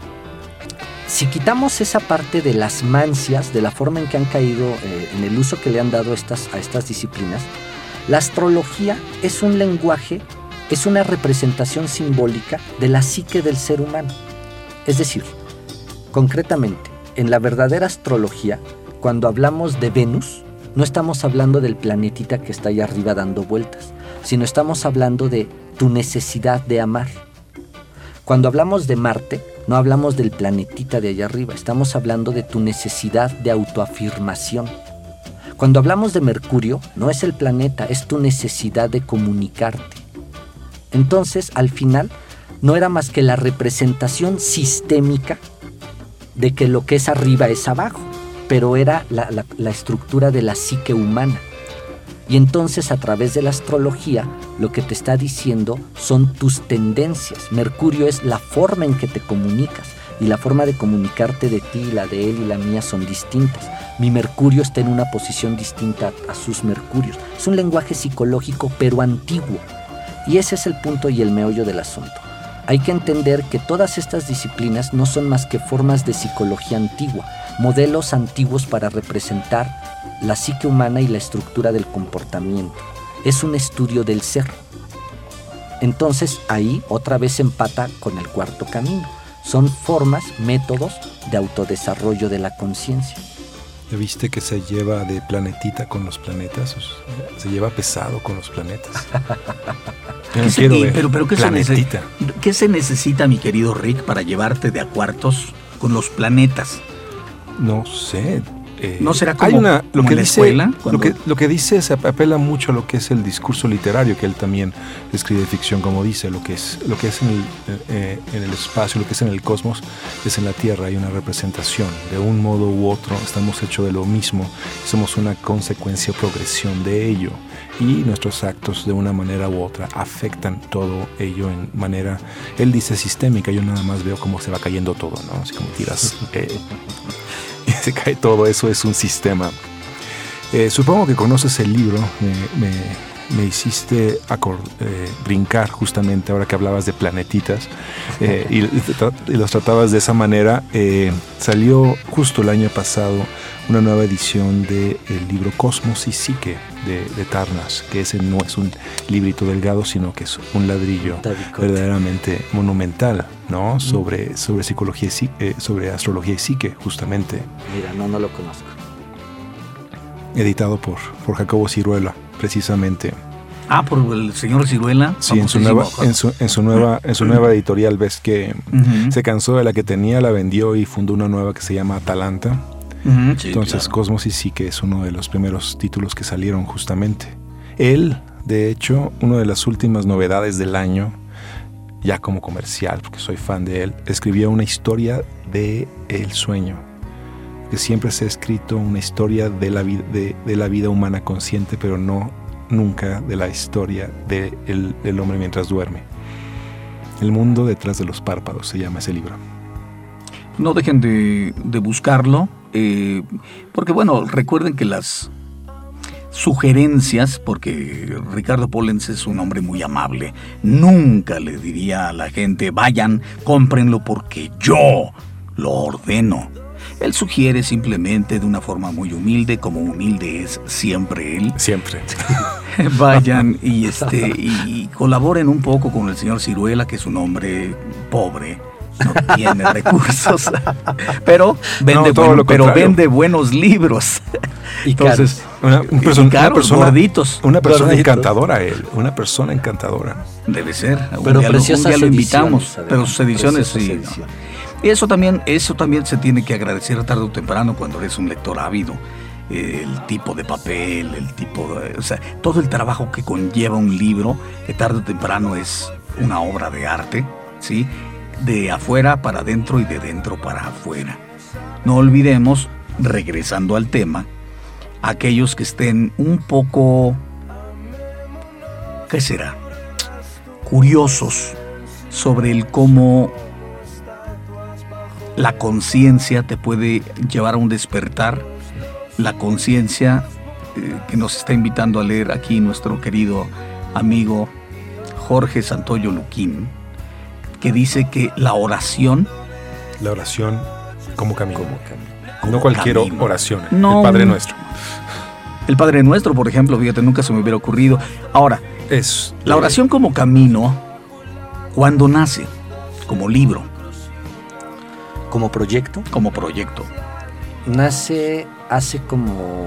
si quitamos esa parte de las mancias, de la forma en que han caído, eh, en el uso que le han dado estas, a estas disciplinas, la astrología es un lenguaje, es una representación simbólica de la psique del ser humano. Es decir, concretamente, en la verdadera astrología, cuando hablamos de Venus, no estamos hablando del planetita que está ahí arriba dando vueltas, sino estamos hablando de tu necesidad de amar. Cuando hablamos de Marte, no hablamos del planetita de allá arriba, estamos hablando de tu necesidad de autoafirmación. Cuando hablamos de Mercurio, no es el planeta, es tu necesidad de comunicarte. Entonces, al final, no era más que la representación sistémica de que lo que es arriba es abajo, pero era la, la- estructura de la psique humana. Y entonces a través de la astrología lo que te está diciendo son tus tendencias. Mercurio es la forma en que te comunicas y la forma de comunicarte de ti, la de él y la mía son distintas. Mi Mercurio está en una posición distinta a sus Mercurios. Es un lenguaje psicológico pero antiguo. Y ese es el punto y el meollo del asunto. Hay que entender que todas estas disciplinas no son más que formas de psicología antigua, modelos antiguos para representar la psique humana y la estructura del comportamiento. Es un estudio del ser. Entonces ahí otra vez empata con el cuarto camino. Son formas, métodos de autodesarrollo de la conciencia. ¿Ya viste que se lleva de planetita con los planetas? Se lleva pesado con los planetas. No ¿Qué se- quiero ver pero, pero ¿qué, se planetita. ¿qué se necesita, mi querido Rick, para llevarte de a cuartos con los planetas? No sé. Eh, ¿No será hay como- una, lo como que en la dice, escuela, lo que lo que dice se apela mucho a lo que es el discurso literario que él también escribe ficción como dice lo que es lo que es en el, eh, en el espacio lo que es en el cosmos es en la Tierra hay una representación. De un modo u otro estamos hechos de lo mismo somos una consecuencia o progresión de ello y nuestros actos de una manera u otra afectan todo ello en manera él dice sistémica. Yo nada más veo cómo se va cayendo todo no así como tiras eh, y se cae todo, eso es un sistema. Eh, supongo que conoces el libro, me, me- me hiciste eh, brincar justamente ahora que hablabas de planetitas eh, y, y los tratabas de esa manera. Eh, salió justo el año pasado una nueva edición del libro Cosmos y Psique de, de Tarnas, que ese no es un librito delgado, sino que es un ladrillo verdaderamente monumental, ¿no? Sobre, sobre psicología y sobre astrología y psique, justamente, Mira, no, no lo conozco. editado por, por Jacobo Ciruela, precisamente. Ah, por el señor Ciruela. Sí, en su nueva, en su, en su nueva, en su nueva editorial ves que se cansó de la que tenía, la vendió y fundó una nueva que se llama Atalanta. Sí, Entonces, claro. Cosmos y Psique es uno de los primeros títulos que salieron justamente. Él, de hecho, una de las últimas novedades del año, ya como comercial, porque soy fan de él, escribió una historia de el sueño. Que siempre se ha escrito una historia de la, de, la vida humana consciente, pero no nunca de la historia de el- del hombre mientras duerme. El mundo detrás de los párpados se llama ese libro. No dejen de, de buscarlo, eh, porque bueno, recuerden que las sugerencias, porque Ricardo Pollens es un hombre muy amable, nunca le diría a la gente, vayan, cómprenlo porque yo lo ordeno. Él sugiere simplemente de una forma muy humilde, como humilde es siempre él, Siempre. vayan y este y, colaboren un poco con el señor Ciruela, que es un hombre pobre, no tiene recursos, pero vende No, todo buen- lo pero vende buenos libros. Y Entonces, Una, un y una persona, gorditos. una persona Gorditos. encantadora él, una persona encantadora. debe ser. Un Pero día un preciosas día lo invitamos, pero sus ediciones sí. ediciones. Eso también, eso también se tiene que agradecer tarde o temprano cuando eres un lector ávido. El tipo de papel, el tipo de. O sea, todo el trabajo que conlleva un libro, que tarde o temprano es una obra de arte, ¿sí? De afuera para adentro y de dentro para afuera. No olvidemos, regresando al tema, aquellos que estén un poco. ¿Qué será? Curiosos sobre el cómo la conciencia te puede llevar a un despertar. La conciencia eh, que nos está invitando a leer aquí nuestro querido amigo Jorge Santoyo Luquín, que dice que la oración... La oración como camino. Como camino. no cualquier camino. oración, No. el Padre Nuestro. El Padre Nuestro, por ejemplo, fíjate, nunca se me hubiera ocurrido. Ahora, Es la oración como camino, cuando nace, como libro, Como proyecto, como proyecto, nace hace como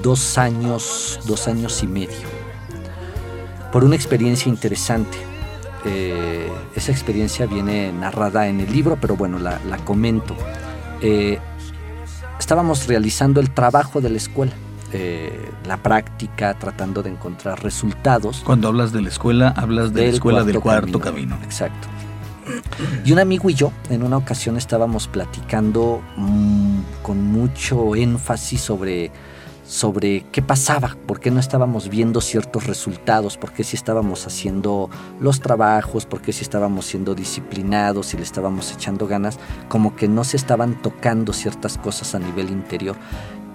dos años, dos años y medio, por una experiencia interesante. Eh, esa experiencia viene narrada en el libro, pero bueno, la, la comento. Eh, estábamos realizando el trabajo de la escuela, eh, la práctica, tratando de encontrar resultados. Cuando hablas de la escuela, hablas de la escuela del cuarto camino. Exacto. Y un amigo y yo en una ocasión estábamos platicando mm, con mucho énfasis sobre, sobre qué pasaba, por qué no estábamos viendo ciertos resultados, por qué si estábamos haciendo los trabajos, por qué si estábamos siendo disciplinados, si le estábamos echando ganas, como que no se estaban tocando ciertas cosas a nivel interior.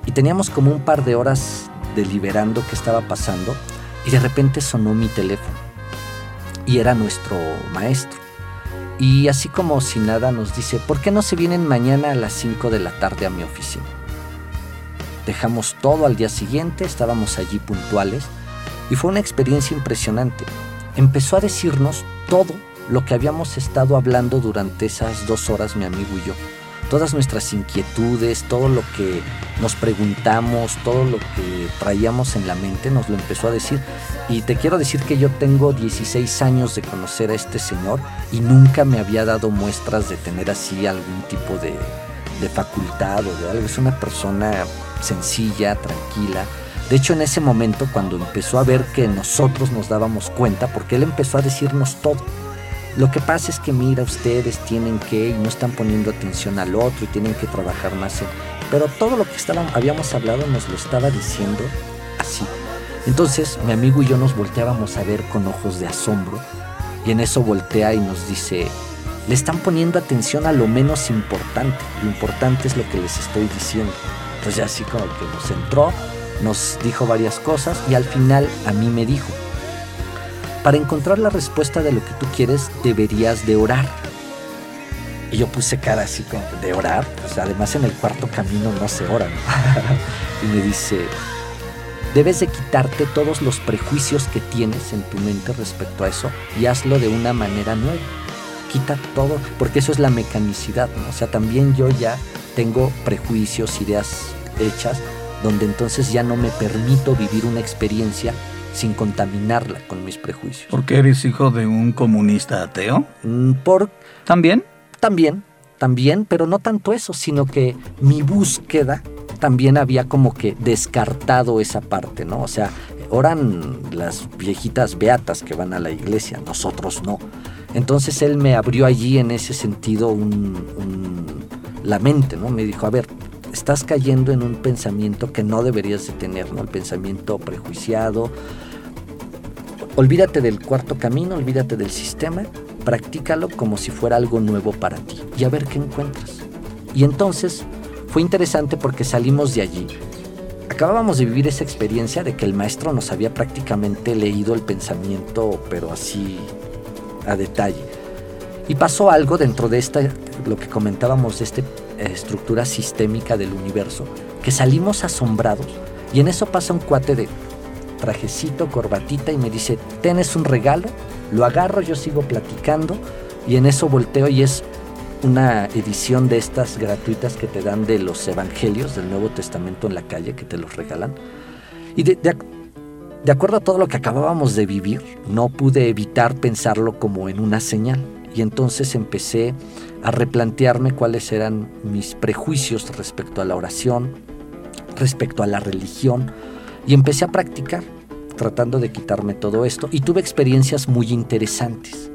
Y teníamos como un par de horas deliberando qué estaba pasando y de repente sonó mi teléfono y era nuestro maestro. Y así como si nada nos dice, ¿por qué no se vienen mañana a las 5 de la tarde a mi oficina? Dejamos todo al día siguiente, estábamos allí puntuales y fue una experiencia impresionante. Empezó a decirnos todo lo que habíamos estado hablando durante esas dos horas mi amigo y yo. Todas nuestras inquietudes, todo lo que nos preguntamos, todo lo que traíamos en la mente, nos lo empezó a decir. Y te quiero decir que yo tengo 16 años de conocer a este señor y nunca me había dado muestras de tener así algún tipo de, facultad o de algo. Es una persona sencilla, tranquila. De hecho, en ese momento, cuando empezó a ver que nosotros nos dábamos cuenta, porque él empezó a decirnos todo. Lo que pasa es que, mira, ustedes tienen que y no están poniendo atención al otro y tienen que trabajar más. Pero todo lo que estábamos, habíamos hablado nos lo estaba diciendo así. Entonces, mi amigo y yo nos volteábamos a ver con ojos de asombro y en eso voltea y nos dice, le están poniendo atención a lo menos importante. Lo importante es lo que les estoy diciendo. Entonces así como que nos entró, nos dijo varias cosas y al final a mí me dijo, para encontrar la respuesta de lo que tú quieres deberías de orar. Y yo puse cara así como de orar, pues además en el cuarto camino no se ora. y me dice, debes de quitarte todos los prejuicios que tienes en tu mente respecto a eso y hazlo de una manera nueva quita todo, porque eso es la mecanicidad, ¿no? O sea, también yo ya tengo prejuicios, ideas hechas, donde entonces ya no me permito vivir una experiencia sin contaminarla con mis prejuicios. Porque eres hijo de un comunista ateo. Mm, Por ¿También? también, también, pero no tanto eso, sino que mi búsqueda también había como que descartado esa parte, ¿no? O sea, oran las viejitas beatas que van a la iglesia, nosotros no. Entonces él me abrió allí en ese sentido un, un- la mente, ¿no? Me dijo, a ver, estás cayendo en un pensamiento que no deberías de tener, ¿no? El pensamiento prejuiciado. Olvídate del cuarto camino, olvídate del sistema, practícalo como si fuera algo nuevo para ti y a ver qué encuentras. Y entonces fue interesante porque salimos de allí. Acabábamos de vivir esa experiencia de que el maestro nos había prácticamente leído el pensamiento, pero así a detalle. Y pasó algo dentro de esta, lo que comentábamos de esta estructura sistémica del universo, que salimos asombrados. Y en eso pasa un cuate de trajecito, corbatita y me dice, ¿tienes un regalo? Lo agarro, yo sigo platicando y en eso volteo y es una edición de estas gratuitas que te dan de los evangelios del Nuevo Testamento en la calle, que te los regalan. Y de, de de acuerdo a todo lo que acabábamos de vivir, no pude evitar pensarlo como en una señal. Y entonces empecé a replantearme cuáles eran mis prejuicios respecto a la oración, respecto a la religión, y empecé a practicar, tratando de quitarme todo esto, y tuve experiencias muy interesantes.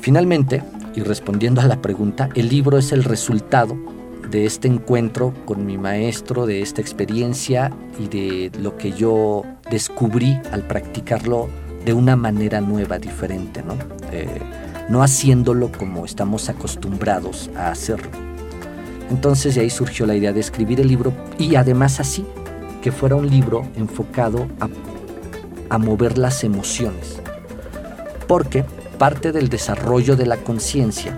Finalmente, y respondiendo a la pregunta, el libro es el resultado de este encuentro con mi maestro, de esta experiencia y de lo que yo descubrí al practicarlo de una manera nueva, diferente, ¿no? Eh, no haciéndolo como estamos acostumbrados a hacerlo. Entonces de ahí surgió la idea de escribir el libro y además así, que fuera un libro enfocado a, a mover las emociones. Porque parte del desarrollo de la conciencia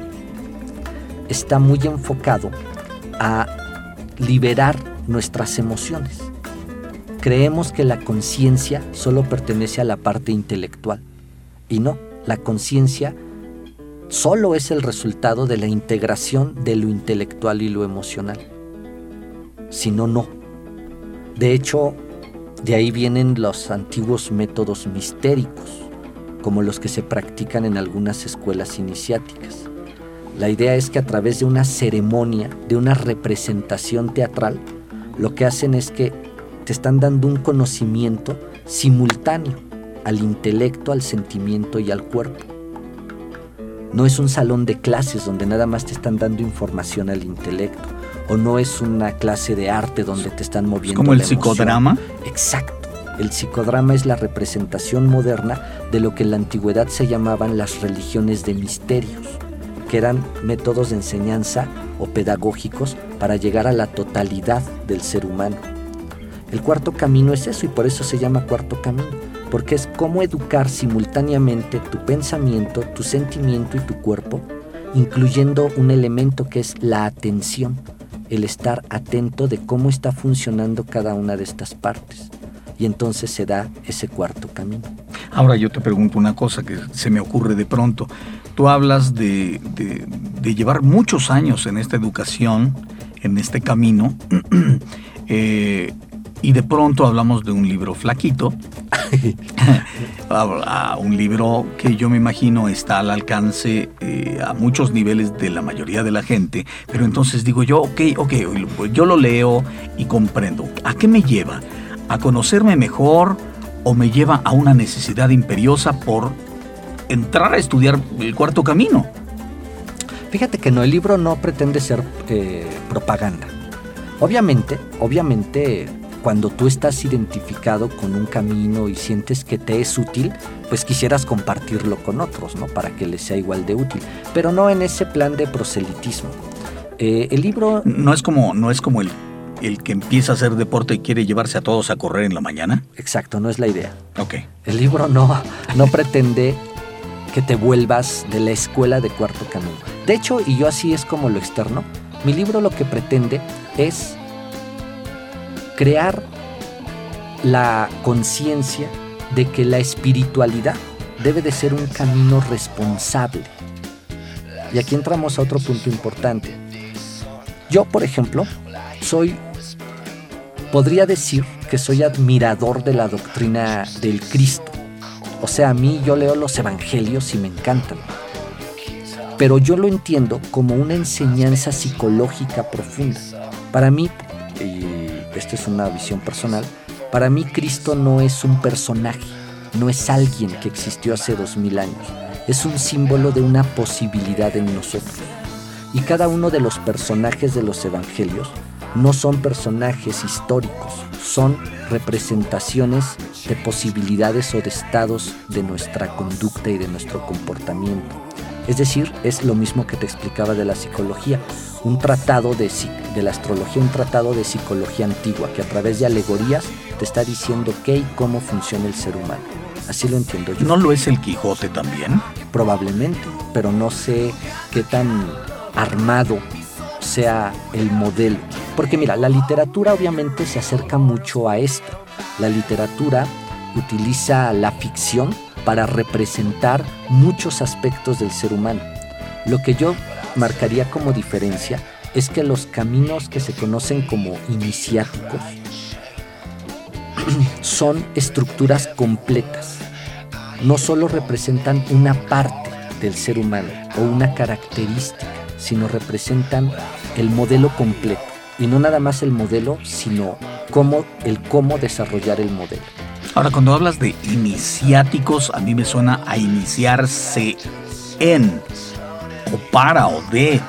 está muy enfocado a liberar nuestras emociones. Creemos que la conciencia solo pertenece a la parte intelectual y no, la conciencia solo es el resultado de la integración de lo intelectual y lo emocional. Si no, no. De hecho, de ahí vienen los antiguos métodos mistéricos, como los que se practican en algunas escuelas iniciáticas. La idea es que a través de una ceremonia, de una representación teatral, lo que hacen es que te están dando un conocimiento simultáneo al intelecto, al sentimiento y al cuerpo. No es un salón de clases donde nada más te están dando información al intelecto. O no es una clase de arte donde te están moviendo. ¿Es como el la psicodrama? Exacto. El psicodrama es la representación moderna de lo que en la antigüedad se llamaban las religiones de misterios, que eran métodos de enseñanza o pedagógicos para llegar a la totalidad del ser humano. El cuarto camino es eso y por eso se llama cuarto camino, porque es cómo educar simultáneamente tu pensamiento, tu sentimiento y tu cuerpo, incluyendo un elemento que es la atención, el estar atento de cómo está funcionando cada una de estas partes. Y entonces se da ese cuarto camino. Ahora yo te pregunto una cosa que se me ocurre de pronto. Tú hablas de, de- llevar muchos años en esta educación, en este camino, eh, y de pronto hablamos de un libro flaquito, a un libro que yo me imagino está al alcance eh, a muchos niveles de la mayoría de la gente, pero entonces digo yo, ok, ok, yo lo leo y comprendo. ¿A qué me lleva? ¿A conocerme mejor o me lleva a una necesidad imperiosa por entrar a estudiar el cuarto camino? Fíjate que no, el libro no pretende ser eh, propaganda. Obviamente, obviamente, cuando tú estás identificado con un camino y sientes que te es útil, pues quisieras compartirlo con otros, ¿no? Para que les sea igual de útil. Pero no en ese plan de proselitismo. Eh, el libro, No es como, no es como el, el que empieza a hacer deporte y quiere llevarse a todos a correr en la mañana. exacto, no es la idea. Ok. El libro no, no pretende que te vuelvas de la escuela de cuarto camino. De hecho, y yo así es como lo externo, mi libro lo que pretende es crear la conciencia de que la espiritualidad debe de ser un camino responsable. Y aquí entramos a otro punto importante. Yo, por ejemplo, soy, podría decir que soy admirador de la doctrina del Cristo. O sea, a mí yo leo los evangelios y me encantan. Pero yo lo entiendo como una enseñanza psicológica profunda. Para mí, y esta es una visión personal, para mí Cristo no es un personaje, no es alguien que existió hace dos mil años. Es un símbolo de una posibilidad en nosotros. Y cada uno de los personajes de los evangelios no son personajes históricos, son representaciones de posibilidades o de estados de nuestra conducta y de nuestro comportamiento. Es decir, es lo mismo que te explicaba de la psicología, un tratado de, de la astrología, un tratado de psicología antigua que a través de alegorías te está diciendo qué y cómo funciona el ser humano. Así lo entiendo yo. ¿No lo es el Quijote también? Probablemente, pero no sé qué tan armado sea el modelo. Porque mira, la literatura obviamente se acerca mucho a esto. La literatura utiliza la ficción para representar muchos aspectos del ser humano. Lo que yo marcaría como diferencia es que los caminos que se conocen como iniciáticos son estructuras completas no solo representan una parte del ser humano o una característica, sino representan el modelo completo. Y no nada más el modelo, sino cómo, el cómo desarrollar el modelo. Ahora, cuando hablas de iniciáticos, a mí me suena a iniciarse en, o para, o de.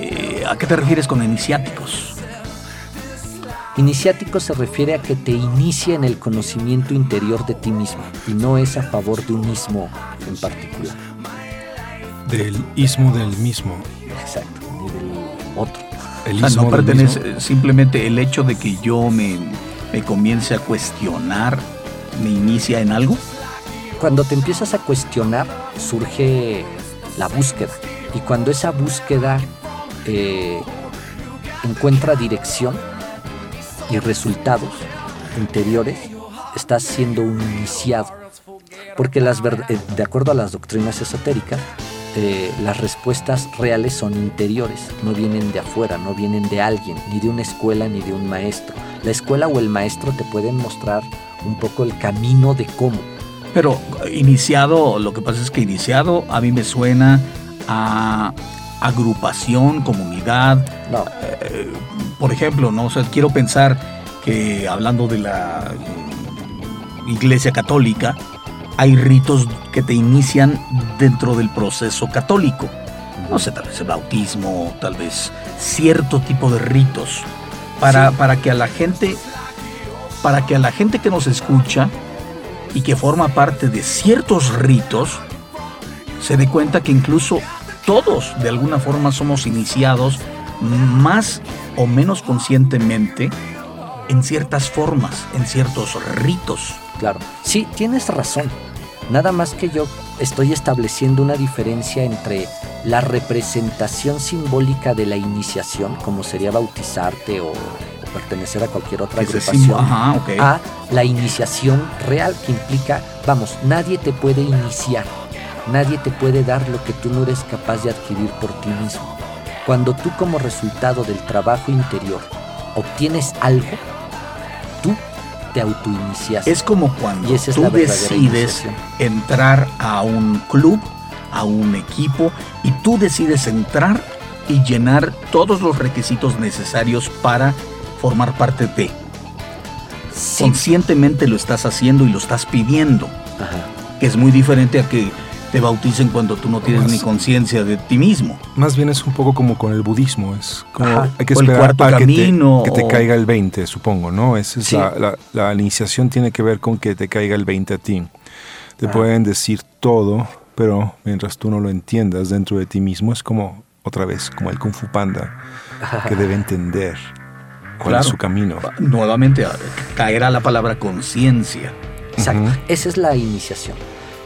Eh, ¿A qué te refieres con iniciáticos? Iniciático se refiere a que te inicia en el conocimiento interior de ti mismo y no es a favor de un mismo en particular. Del ismo del mismo. Exacto, ni del otro. El O sea, ismo no del pertenece, mismo. simplemente el hecho de que yo me, me comience a cuestionar me inicia en algo. Cuando te empiezas a cuestionar, surge la búsqueda. Y cuando esa búsqueda eh, encuentra dirección y resultados interiores, estás siendo un iniciado. Porque las eh, de acuerdo a las doctrinas esotéricas, eh, las respuestas reales son interiores, no vienen de afuera, no vienen de alguien, ni de una escuela ni de un maestro. La escuela o el maestro te pueden mostrar un poco el camino de cómo. Pero iniciado, lo que pasa es que iniciado a mí me suena a agrupación, comunidad. No, Eh, por ejemplo, no O sea, quiero pensar que hablando de la mm, Iglesia Católica, hay ritos que te inician dentro del proceso católico. No sé, tal vez el bautismo, tal vez cierto tipo de ritos para, para que a la gente para que a la gente que nos escucha y que forma parte de ciertos ritos se dé cuenta que incluso todos de alguna forma somos iniciados más o menos conscientemente en ciertas formas, en ciertos ritos. Claro, sí, tienes razón. Nada más que yo estoy estableciendo una diferencia entre la representación simbólica de la iniciación, como sería bautizarte o, o pertenecer a cualquier otra agrupación, ajá, a la iniciación real que implica, vamos, nadie te puede iniciar, nadie te puede dar lo que tú no eres capaz de adquirir por ti mismo. Cuando tú como resultado del trabajo interior obtienes algo, tú te. Es como cuando Y esa es tú decides entrar a un club, a un equipo, y tú decides entrar y llenar todos los requisitos necesarios para formar parte de. Sí. Conscientemente lo estás haciendo y lo estás pidiendo, Ajá. que es muy diferente a que te bauticen cuando tú no tienes Más- ni conciencia de ti mismo. Más bien es un poco como con el budismo, es como Ajá. hay que esperar a que te, camino, que te caiga el 20, supongo, ¿no? Esa es Sí. la, la- la iniciación tiene que ver con que te caiga el 20 a ti. Te Ajá. pueden decir todo, pero mientras tú no lo entiendas dentro de ti mismo, es como otra vez, como el Kung Fu Panda, que debe entender cuál Claro. es su camino. Nuevamente, caerá la palabra conciencia. Exacto. Esa es la iniciación.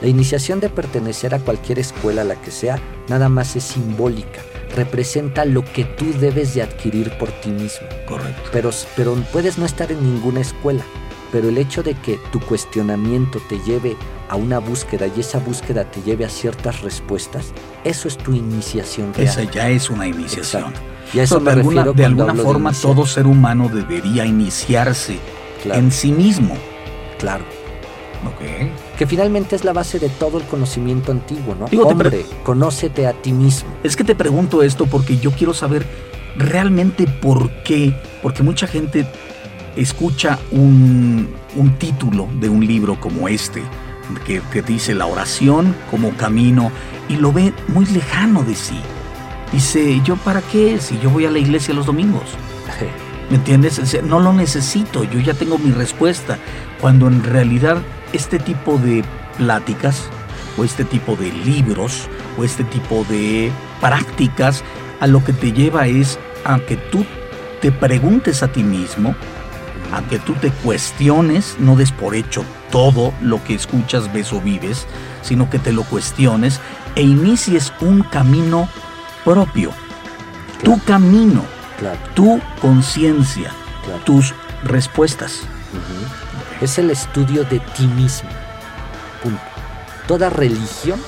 La iniciación de pertenecer a cualquier escuela, la que sea, nada más es simbólica. Representa lo que tú debes de adquirir por ti mismo. Correcto. Pero, pero puedes no estar en ninguna escuela. Pero el hecho de que tu cuestionamiento te lleve a una búsqueda y esa búsqueda te lleve a ciertas respuestas, eso es tu iniciación real. Esa ya es una iniciación. Exacto. Y a eso So, me de alguna, de alguna forma todo ser humano debería iniciarse Claro, en sí mismo. claro. Ok. Que finalmente es la base de todo el conocimiento antiguo, ¿no? Digo, Hombre, conócete a ti mismo. Es que te pregunto esto porque yo quiero saber realmente por qué. Porque mucha gente escucha un, un título de un libro como este, que, que dice la oración como camino, y lo ve muy lejano de sí. Dice, ¿yo para qué? Si yo voy a la iglesia los domingos. ¿Me entiendes? No lo necesito, yo ya tengo mi respuesta. Cuando en realidad este tipo de pláticas o este tipo de libros o este tipo de prácticas a lo que te lleva es a que tú te preguntes a ti mismo, a que tú te cuestiones, no des por hecho todo lo que escuchas, ves o vives, sino que te lo cuestiones e inicies un camino propio. Tu camino, Claro, tu conciencia, claro. tus respuestas. Es el estudio de ti mismo. Punto. Toda religión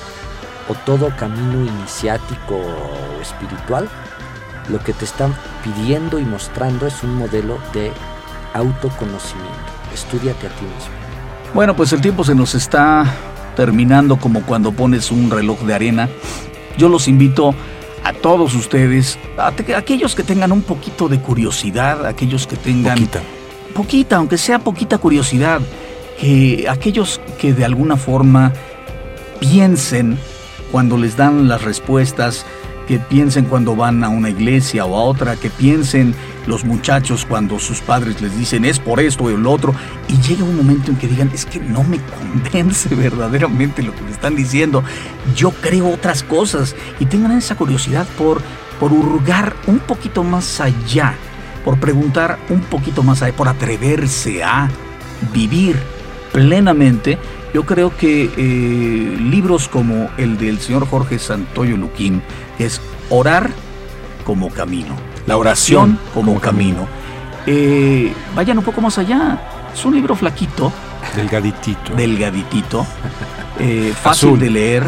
o todo camino iniciático o espiritual, lo que te están pidiendo y mostrando es un modelo de autoconocimiento. Estúdiate a ti mismo. Bueno, pues el tiempo se nos está terminando como cuando pones un reloj de arena. Yo los invito a todos ustedes, a te- aquellos que tengan un poquito de curiosidad, aquellos que tengan Poquita. Poquita, aunque sea poquita curiosidad, que aquellos que de alguna forma piensen cuando les dan las respuestas, que piensen cuando van a una iglesia o a otra, que piensen los muchachos cuando sus padres les dicen es por esto o el otro, y llega un momento en que digan, es que no me convence verdaderamente lo que me están diciendo, yo creo otras cosas, y tengan esa curiosidad por, por hurgar un poquito más allá, por preguntar un poquito más allá, por atreverse a vivir plenamente, yo creo que eh, libros como el del señor Jorge Santoyo Luquín, que es Orar como camino, la oración como camino, eh, vayan un poco más allá. Es un libro flaquito, Delgaditito. delgaditito, eh, fácil Azul. de leer,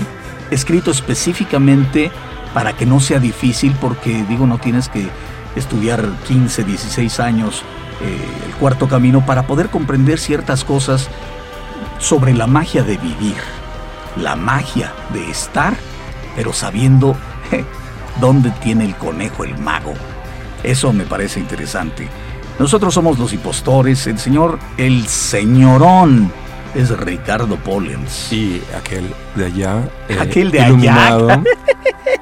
escrito específicamente para que no sea difícil, porque digo, no tienes que estudiar 15, 16 años eh, el cuarto camino para poder comprender ciertas cosas sobre la magia de vivir, la magia de estar, pero sabiendo dónde tiene el conejo el mago. Eso me parece interesante. Nosotros somos los impostores, el señor, el señorón es Ricardo Pollens. Y aquel de allá. eh, Aquel de allá. iluminado,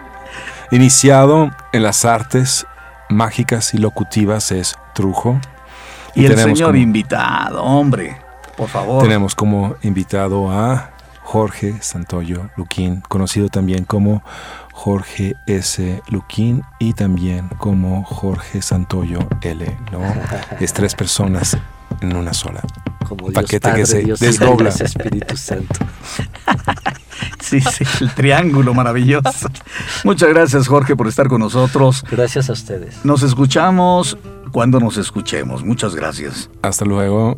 iniciado en las artes mágicas y locutivas es Trujo. Y el tenemos señor como- invitado, hombre, por favor. Tenemos como invitado a Jorge Santoyo Luquín, conocido también como Jorge S. Luquín y también como Jorge Santoyo L. ¿no? Es tres personas en una sola. Como Dios Paquete que se Dios desdobla. Dios Espíritu Santo. Sí, sí, el triángulo maravilloso. Muchas gracias, Jorge, por estar con nosotros. Gracias a ustedes. Nos escuchamos cuando nos escuchemos. Muchas gracias. Hasta luego.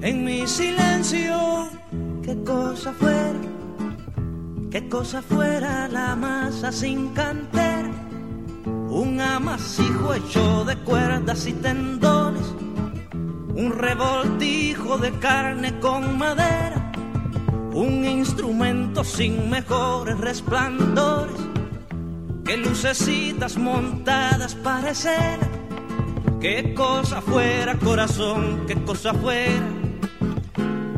en mi silencio, qué cosa fuera, qué cosa fuera la masa sin cantera un amasijo hecho de cuerdas y tendones, un revoltijo de carne con madera, un instrumento sin mejores resplandores. Que lucecitas montadas para. Qué cosa fuera corazón, qué cosa fuera,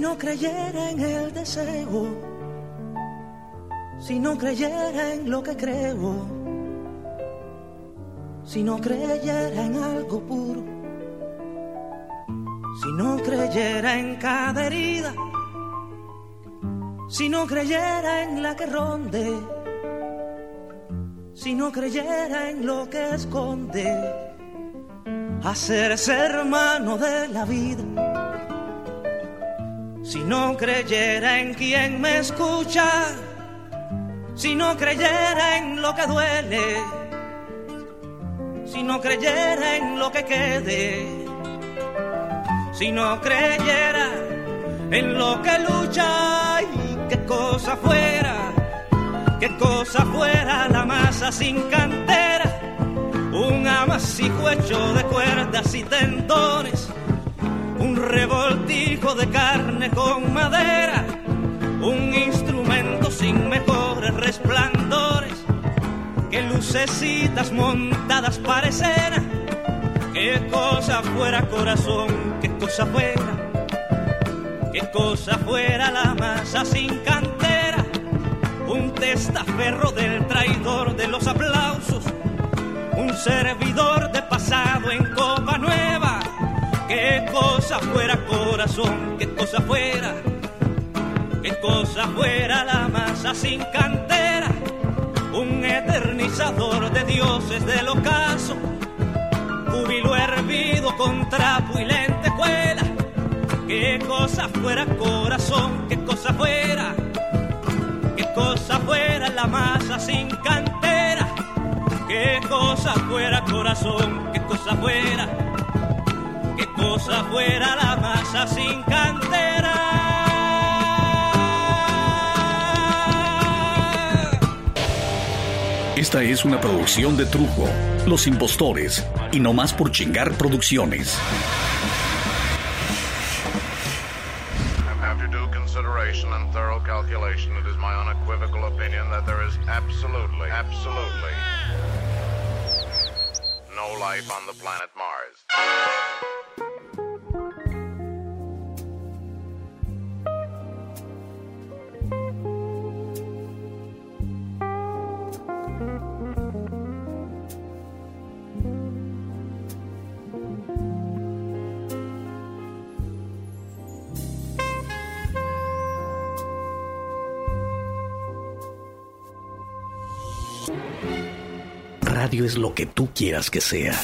No creyera en el deseo, si no creyera en lo que creo, si no creyera en algo puro, si no creyera en cada herida, si no creyera en la que ronde, si no creyera en lo que esconde hacerse hermano de la vida. Si no creyera en quien me escucha, si no creyera en lo que duele, si no creyera en lo que quede, si no creyera en lo que lucha y qué cosa fuera, qué cosa fuera la masa sin cantera un amasijo hecho de cuerdas y tendones, un revoltijo de carne con madera, un instrumento sin mejores resplandores, que lucecitas montadas parecen, qué cosa fuera corazón, qué cosa fuera, qué cosa fuera la masa sin cantera, un testaferro del traidor de los aplausos un servidor de pasado en copa nueva. Qué cosa fuera corazón, qué cosa fuera, qué cosa fuera la masa sin cantera, un eternizador de dioses del ocaso, júbilo hervido con trapo y lentejuela. Qué cosa fuera corazón, qué cosa fuera, qué cosa fuera la masa sin cantera qué cosa fuera corazón, qué cosa fuera, cosa fuera la masa sin cantera. Esta es una producción de Trujo, Los Impostores y No Más por Chingar Producciones. After due consideration and thorough calculation, it is my unequivocal opinion that there is absolutely, absolutely no life on the planet Mars. Radio es lo que tú quieras que sea.